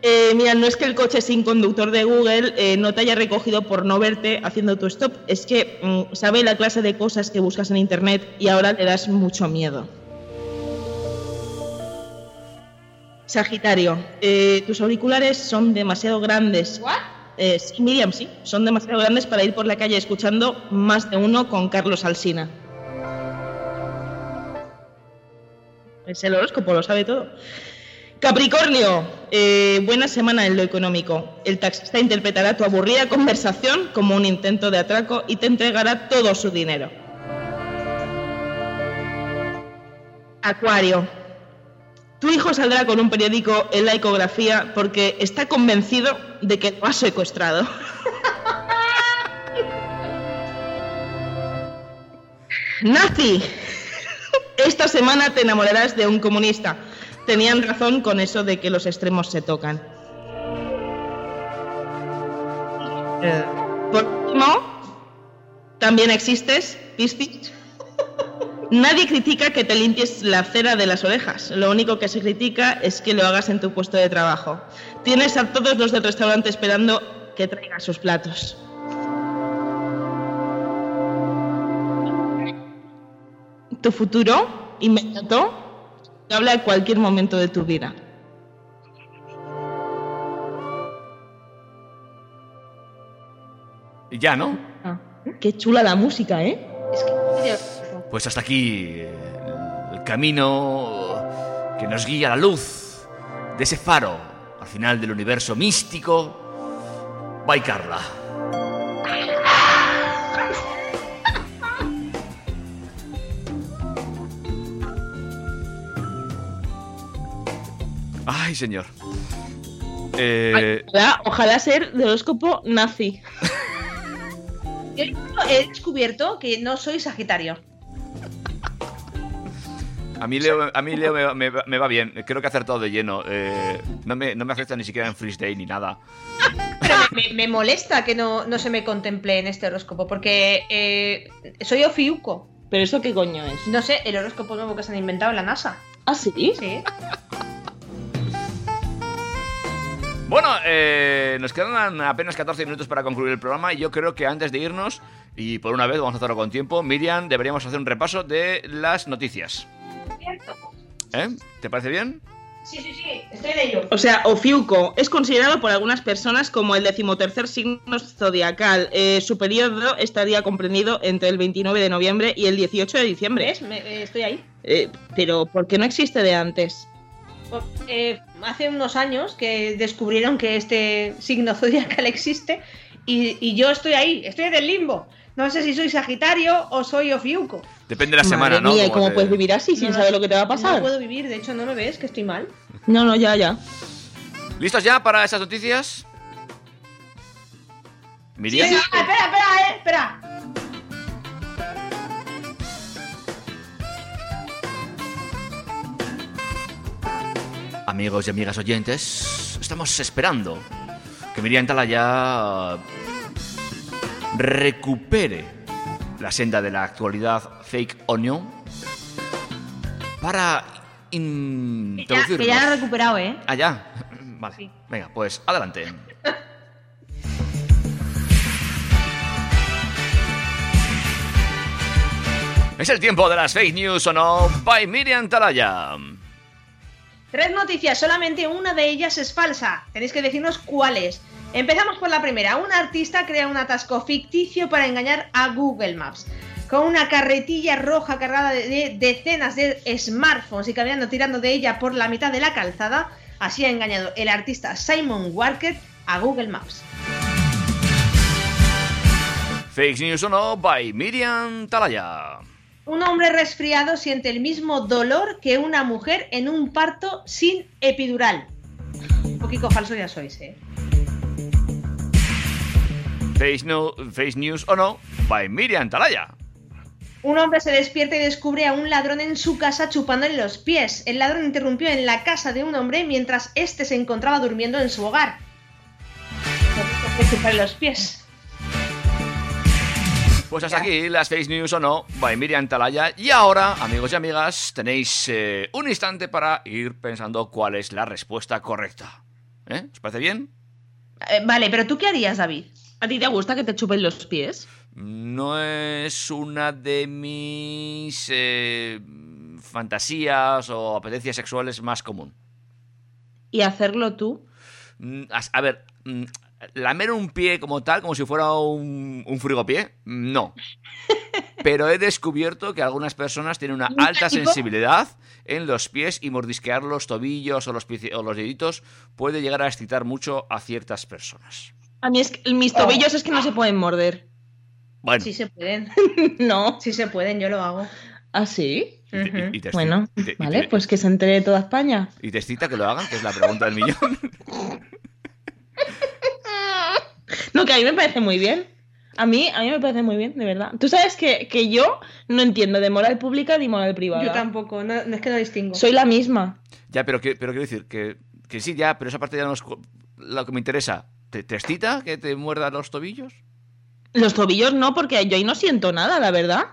eh, mira, no es que el coche sin conductor de Google eh, no te haya recogido por no verte haciendo tu stop, es que mm, sabe la clase de cosas que buscas en internet y ahora le das mucho miedo. Sagitario, eh, tus auriculares son demasiado grandes. Eh, sí, Miriam, sí, son demasiado grandes para ir por la calle escuchando más de uno con Carlos Alsina. Es el horóscopo, lo sabe todo. Capricornio, eh, buena semana en lo económico. El taxista interpretará tu aburrida conversación como un intento de atraco y te entregará todo su dinero. Acuario, tu hijo saldrá con un periódico en la ecografía porque está convencido de que lo has secuestrado. Nazi, esta semana te enamorarás de un comunista. Tenían razón con eso de que los extremos se tocan. Eh, por último, también existes, Piscis. Nadie critica que te limpies la cera de las orejas. Lo único que se critica es que lo hagas en tu puesto de trabajo. Tienes a todos los del restaurante esperando que traigan sus platos. Tu futuro inmediato te habla de cualquier momento de tu vida. Ya, ¿no? Qué chula la música, ¿eh? Pues hasta aquí eh, el camino que nos guía a la luz de ese faro al final del universo místico. Bye, Carla. Ay, señor. Eh, Ojalá, ojalá ser de horóscopo nazi. Yo he descubierto que no soy Sagitario. A mí Leo, a mí Leo me, me- me va bien. Creo que ha acertado de lleno. Eh, no, me, no me afecta ni siquiera en Freeze Day ni nada. Pero me, me molesta que no, no se me contemple en este horóscopo, porque eh, soy Ofiuco. ¿Pero eso qué coño es? No sé, el horóscopo nuevo que se han inventado en la NASA. ¿Ah, sí? Sí. Bueno, eh, nos quedan apenas 14 minutos para concluir el programa y yo creo que antes de irnos, y por una vez vamos a hacerlo con tiempo, Miriam, deberíamos hacer un repaso de las noticias. ¿Eh? ¿Te parece bien? Sí, sí, sí, estoy de ello. O sea, Ofiuco es considerado por algunas personas como el decimotercer signo zodiacal. Eh, su periodo estaría comprendido entre el 29 de noviembre y el 18 de diciembre. ¿Ves? Me- eh, estoy ahí. Eh, pero, ¿por qué no existe de antes? Eh, hace unos años que descubrieron que este signo zodiacal existe y, y yo estoy ahí, estoy en el limbo. No sé si soy Sagitario o soy Ofiuco. Depende de la semana, Madre ¿no? mía, ¿y Como cómo te- puedes vivir así sin No, saber lo que te va a No pasar? puedo vivir, de hecho, ¿no me ves que estoy mal? No, no, ya, ya. ¿Listos ya para esas noticias? Miriam. Sí, espera, espera, eh, espera. Amigos y amigas oyentes, estamos esperando que Miriam Talaya recupere la senda de la actualidad fake onion para Que ya, introducirnos. que ya la he recuperado, ¿eh? Ah, ya. Vale. Venga, pues adelante. es el tiempo de las fake news o no by Miriam Talaya. Tres noticias, solamente una de ellas es falsa. Tenéis que decirnos cuál es. Empezamos por la primera. Un artista crea un atasco ficticio para engañar a Google Maps. Con una carretilla roja cargada de, de decenas de smartphones y caminando tirando de ella por la mitad de la calzada, así ha engañado el artista Simon Walker a Google Maps. Fake news o no by Miriam Talaya. Un hombre resfriado siente el mismo dolor que una mujer en un parto sin epidural. Un poquito falso ya sois, ¿eh? Face, no, face news o no by Miriam Talaya. Un hombre se despierta y descubre a un ladrón en su casa chupándole los pies. El ladrón interrumpió en la casa de un hombre mientras éste se encontraba durmiendo en su hogar. ¿Por qué chuparle los pies? Pues hasta aquí las fake news o no by Miriam Talaya. Y ahora, amigos y amigas, tenéis eh, un instante para ir pensando cuál es la respuesta correcta. ¿Eh? ¿Os parece bien? Eh, vale, pero ¿tú qué harías, David? ¿A ti te gusta que te chupen los pies? No es una de mis eh, fantasías o apetencias sexuales más común. ¿Y hacerlo tú? Mm, A ver, mm, lamer un pie como tal, como si fuera un, un frigopié, no. Pero he descubierto que algunas personas tienen una alta sensibilidad en los pies y mordisquear los tobillos o los, o los deditos puede llegar a excitar mucho a ciertas personas. A mí es que mis tobillos es que no se pueden morder. Bueno, Sí se pueden. no. Sí se pueden, yo lo hago. ¿Ah, sí? y te- y te- Bueno, y te- y vale, te- pues que se entere toda España. ¿Y te excita que lo hagan? Que es la pregunta del millón. No, que a mí me parece muy bien. A mí, a mí me parece muy bien, de verdad. Tú sabes que, que yo no entiendo de moral pública ni moral privada. Yo tampoco, no, no es que no distingo. Soy la misma. ya, pero, que- pero quiero decir que, que sí, ya, pero esa parte ya no es lo que me interesa. ¿Te, te excita que te muerdan los tobillos? Los tobillos no, porque yo ahí no siento nada, la verdad.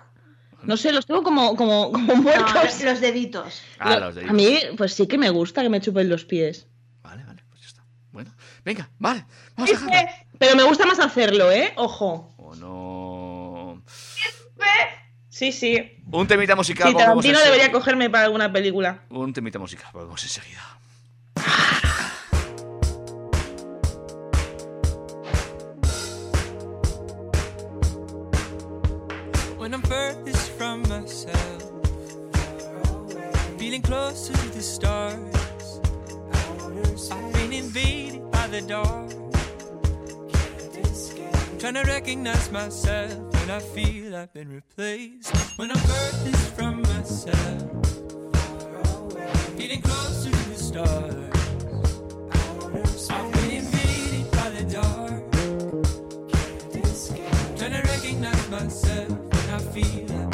No sé, los tengo como, como, como No, muertos. los deditos. Ah, Lo- los deditos. a mí, pues sí que me gusta que me chupen los pies. Bueno, venga, vale. Vamos a dejarlo. Pero me gusta más hacerlo, ¿eh? Ojo. ¿O no? Sí, sí. Un temita musical. Sí, Tarantino debería cogerme para alguna película. Un temita musical, volvemos enseguida. close to the stars. I've been invaded by the dark. I'm trying to recognize myself when I feel I've been replaced. When I'm furthest from myself, getting close to the stars. I've been invaded by the dark. I'm trying to recognize myself when I feel. I've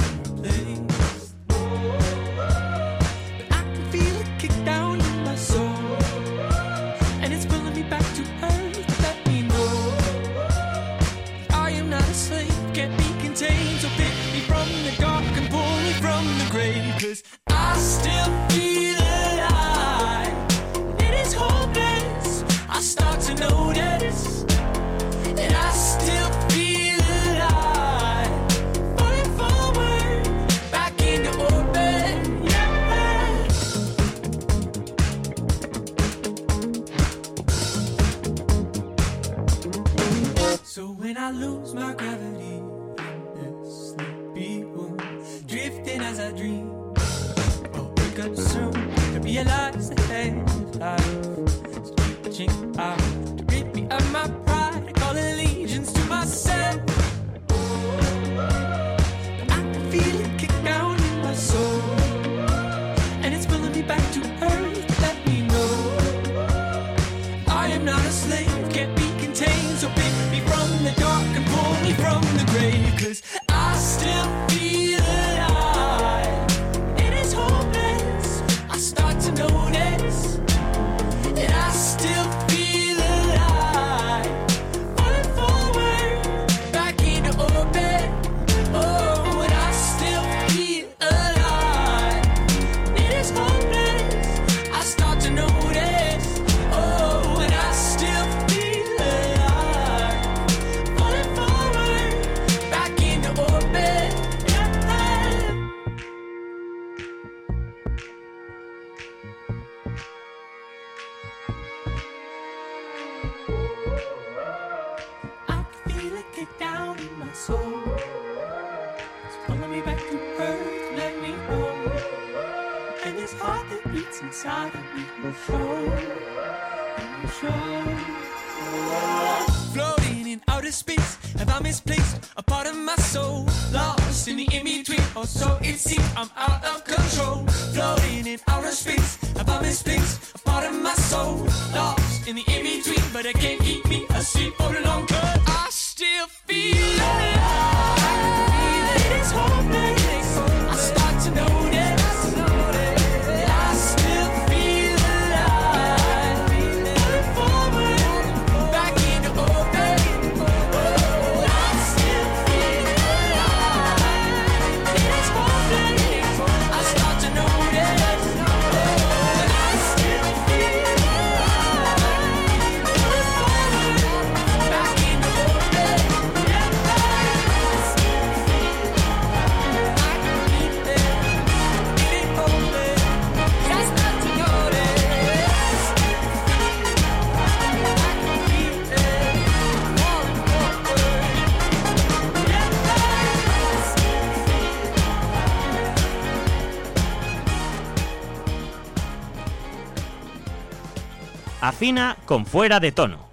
Afina con fuera de tono.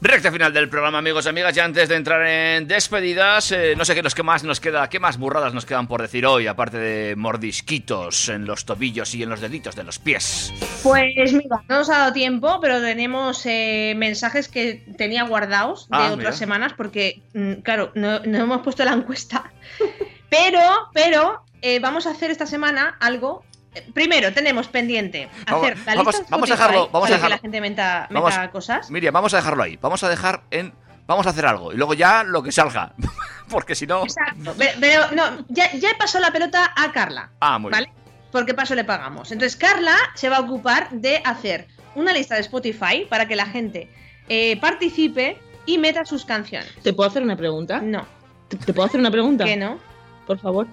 Recta final del programa, amigos y amigas. Y antes de entrar en despedidas, eh, no sé qué, los que más nos queda, qué más burradas nos quedan por decir hoy, aparte de mordisquitos en los tobillos y en los deditos de los pies. Pues mira, no nos ha dado tiempo, pero tenemos eh, mensajes que tenía guardados de Ah, otras mira. semanas porque, mm, claro, no, no hemos puesto la encuesta. Pero, pero, eh, vamos a hacer esta semana algo. eh, Primero, tenemos pendiente Vamos- hacer la vamos- lista de vamos a dejarlo- vamos a para que dejarlo. la gente meta, meta Vamos- cosas. Miriam, vamos a dejarlo ahí. Vamos a dejar en. Vamos a hacer algo. Y luego ya lo que salga. Porque si no. Exacto. Pero, pero no, ya, ya he pasado la pelota a Carla. Ah, muy ¿Vale? bien. Porque paso le pagamos. Entonces, Carla se va a ocupar de hacer una lista de Spotify para que la gente eh, participe y meta sus canciones. ¿Te puedo hacer una pregunta? No. ¿Te, te puedo hacer una pregunta? ¿Qué no? Por favor.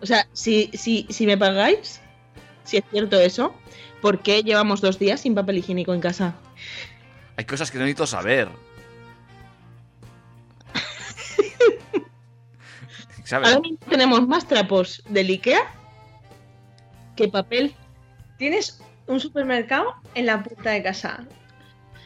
O sea, si, si, si me pagáis, si es cierto eso, ¿por qué llevamos dos días sin papel higiénico en casa? Hay cosas que no necesito saber. ¿Sabes? Ahora mismo tenemos más trapos del Ikea que papel. Tienes un supermercado en la puerta de casa.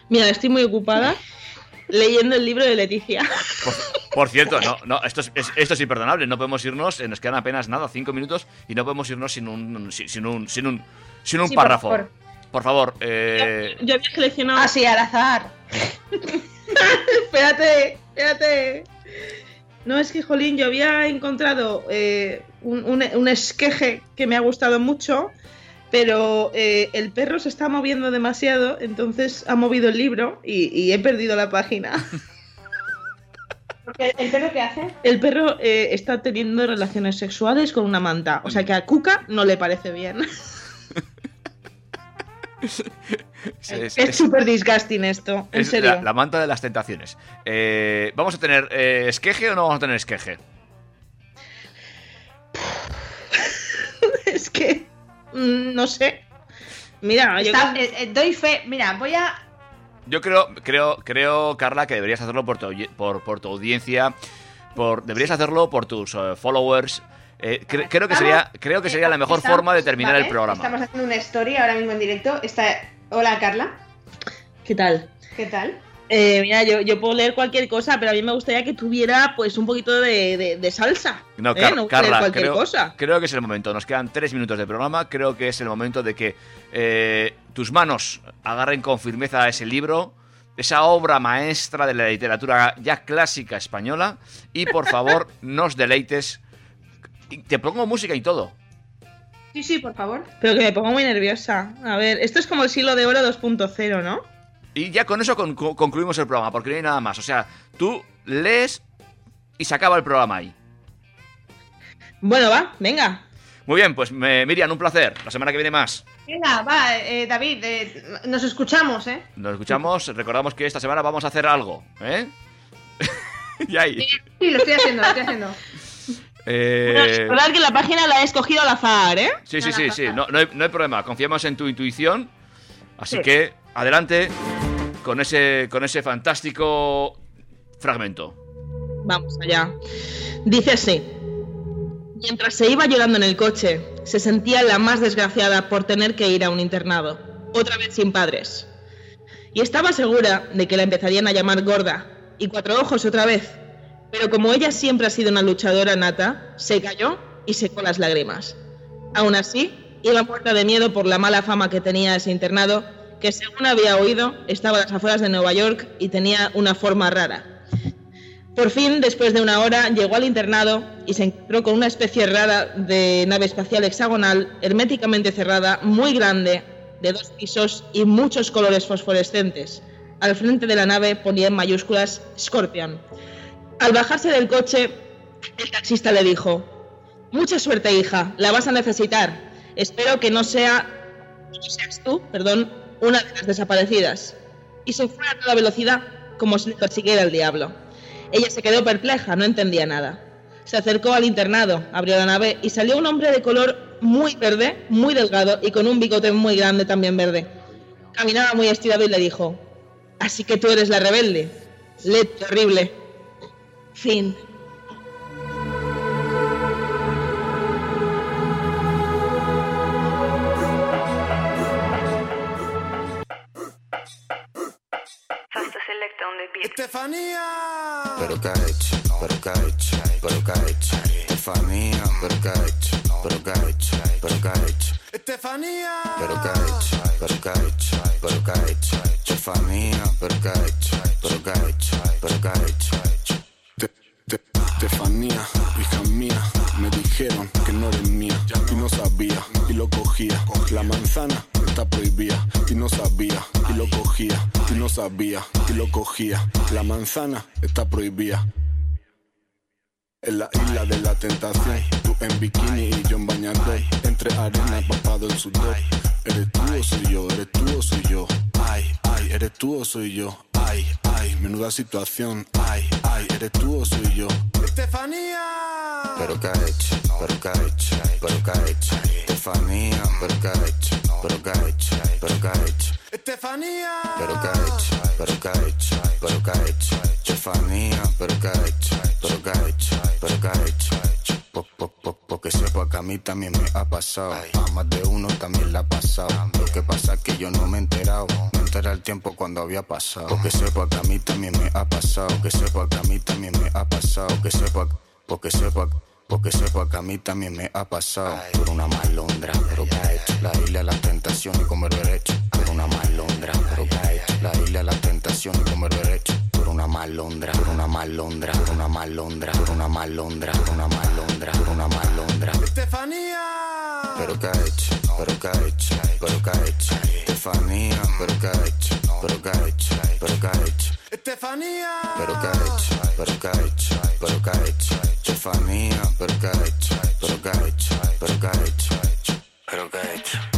Mira, estoy muy ocupada leyendo el libro de Leticia. Por, por cierto, no, no, esto es, es- esto es imperdonable. No podemos irnos, eh, nos quedan apenas nada, cinco minutos, y no podemos irnos sin un, sin, sin un, sin un, sin un Sí, por párrafo. favor. por favor. Eh... Yo había seleccionado. Ah, sí, al azar. espérate, espérate. No, es que, Jolín, yo había encontrado eh, un, un- un esqueje que me ha gustado mucho, pero eh, el perro se está moviendo demasiado, entonces ha movido el libro y, y he perdido la página. ¿El perro qué hace? El perro eh, está teniendo relaciones sexuales con una manta, o sea que a Cuca no le parece bien. es- es- Es súper disgusting esto, en es serio. La, la manta de las tentaciones. Eh, ¿Vamos a tener eh, esqueje o no vamos a tener esqueje? es que. Mm, no sé. Mira, yo Está- eh, eh, doy fe. Mira, voy a. Yo creo, creo, creo, Carla, que deberías hacerlo por tu, por, por tu audiencia, por, deberías hacerlo por tus eh, followers. Eh, cre- creo que sería, creo que sería la mejor Estamos- forma de terminar vale, el programa. Estamos haciendo una story ahora mismo en directo. Está... Hola, Carla. ¿Qué tal? ¿Qué tal? Eh, mira, yo, yo puedo leer cualquier cosa, pero a mí me gustaría que tuviera pues un poquito de, de- de salsa. No, ¿eh? Car- no Carla, cualquier creo, cosa. creo que es el momento. Nos quedan tres minutos de programa. Creo que es el momento de que eh, tus manos agarren con firmeza ese libro, esa obra maestra de la literatura ya clásica española, y por favor nos deleites. Te pongo música y todo. Sí, sí, por favor. Pero que me pongo muy nerviosa. A ver, esto es como el siglo de oro 2.0, ¿no? Y ya con eso con- con- concluimos el programa, porque no hay nada más. O sea, tú lees y se acaba el programa ahí. Bueno, va, venga. Muy bien, pues me- Miriam, un placer. La semana que viene más. Venga, va, eh, David, eh, nos escuchamos, ¿eh? Nos escuchamos. Recordamos que esta semana vamos a hacer algo, ¿eh? y ahí. Sí, lo estoy haciendo, lo estoy haciendo. Eh, Recordad que la página la he escogido al azar, ¿eh? Sí, sí, sí, sí. No, no hay, no hay problema. Confiamos en tu intuición. Así que, adelante con ese, con ese fantástico fragmento. Vamos allá. Dice así. Mientras se iba llorando en el coche, se sentía la más desgraciada por tener que ir a un internado, otra vez sin padres. Y estaba segura de que la empezarían a llamar gorda y cuatro ojos otra vez. Pero como ella siempre ha sido una luchadora nata, se cayó y secó las lágrimas. Aún así, iba muerta de miedo por la mala fama que tenía ese internado, que según había oído, estaba a las afueras de Nueva York y tenía una forma rara. Por fin, después de una hora, llegó al internado y se encontró con una especie rara de nave espacial hexagonal, herméticamente cerrada, muy grande, de dos pisos y muchos colores fosforescentes. Al frente de la nave ponía en mayúsculas Scorpion. Al bajarse del coche, el taxista le dijo, Mucha suerte, hija, la vas a necesitar. Espero que no sea, no seas tú, perdón, una de las desaparecidas. Y se fue a toda velocidad, como si persiguiera el diablo. Ella se quedó perpleja, no entendía nada. Se acercó al internado, abrió la nave y salió un hombre de color muy verde, muy delgado y con un bigote muy grande también verde. Caminaba muy estirado y le dijo, Así que tú eres la rebelde. Le terrible. Fin. Estefanía. Pero que ha hecho, pero que ha hecho, pero que ha hecho. Estefanía, pero que ha hecho, pero que ha hecho, pero que ha hecho. Estefanía. Pero que ha hecho, pero que ha hecho, pero que ha hecho. Estefanía, pero que ha hecho, pero que ha hecho, pero que ha hecho. Estefanía, hija mía, me dijeron que no eres mía y no sabía y lo cogía. La manzana está prohibida y no sabía y lo cogía y no sabía y lo cogía. La manzana está prohibida. En la isla de la tentación, tú en bikini y yo en bañador. Entre arena, papado en sudor. Eres tú o soy yo, eres tú o soy yo. Ay, ay, eres tú o soy yo. Ay, ay, menuda situación. Ay, ay, eres tú o soy yo. Estefanía. Pero que ha hecho, pero que ha hecho, pero que ha hecho. Estefanía, pero que ha hecho, pero que ha hecho, pero que ha hecho. Estefanía. Pero que ha hecho, pero que ha hecho, pero que ha hecho. Estefanía, pero que ha hecho, pero que ha hecho, pero que ha hecho. Po- sepa que a mí también me ha pasado. A más de uno también le ha pasado. Lo que pasa es que yo no me he enterado. Me enteré al tiempo cuando había pasado. Porque sepa que a mí también me ha pasado. Que sepa que a mí también me ha pasado. Que sepa, porque sepa, porque sepa que a mí también me ha pasado. Por una malondra, pero que ha hecho. La isla de la tentación y comer derecho. La isla, la tentación y comer derecho. Por una malondra, por una malondra, por una malondra, por una malondra, por una malondra, por una malondra. Estefanía. Pero que ha hecho, pero que ha hecho, pero que ha hecho. Estefanía, pero que ha hecho, pero que ha hecho, pero que ha hecho. Estefanía. Pero que ha hecho, pero que ha hecho, pero que ha hecho. família, pero qué ha hecho, pero qué ha hecho, pero.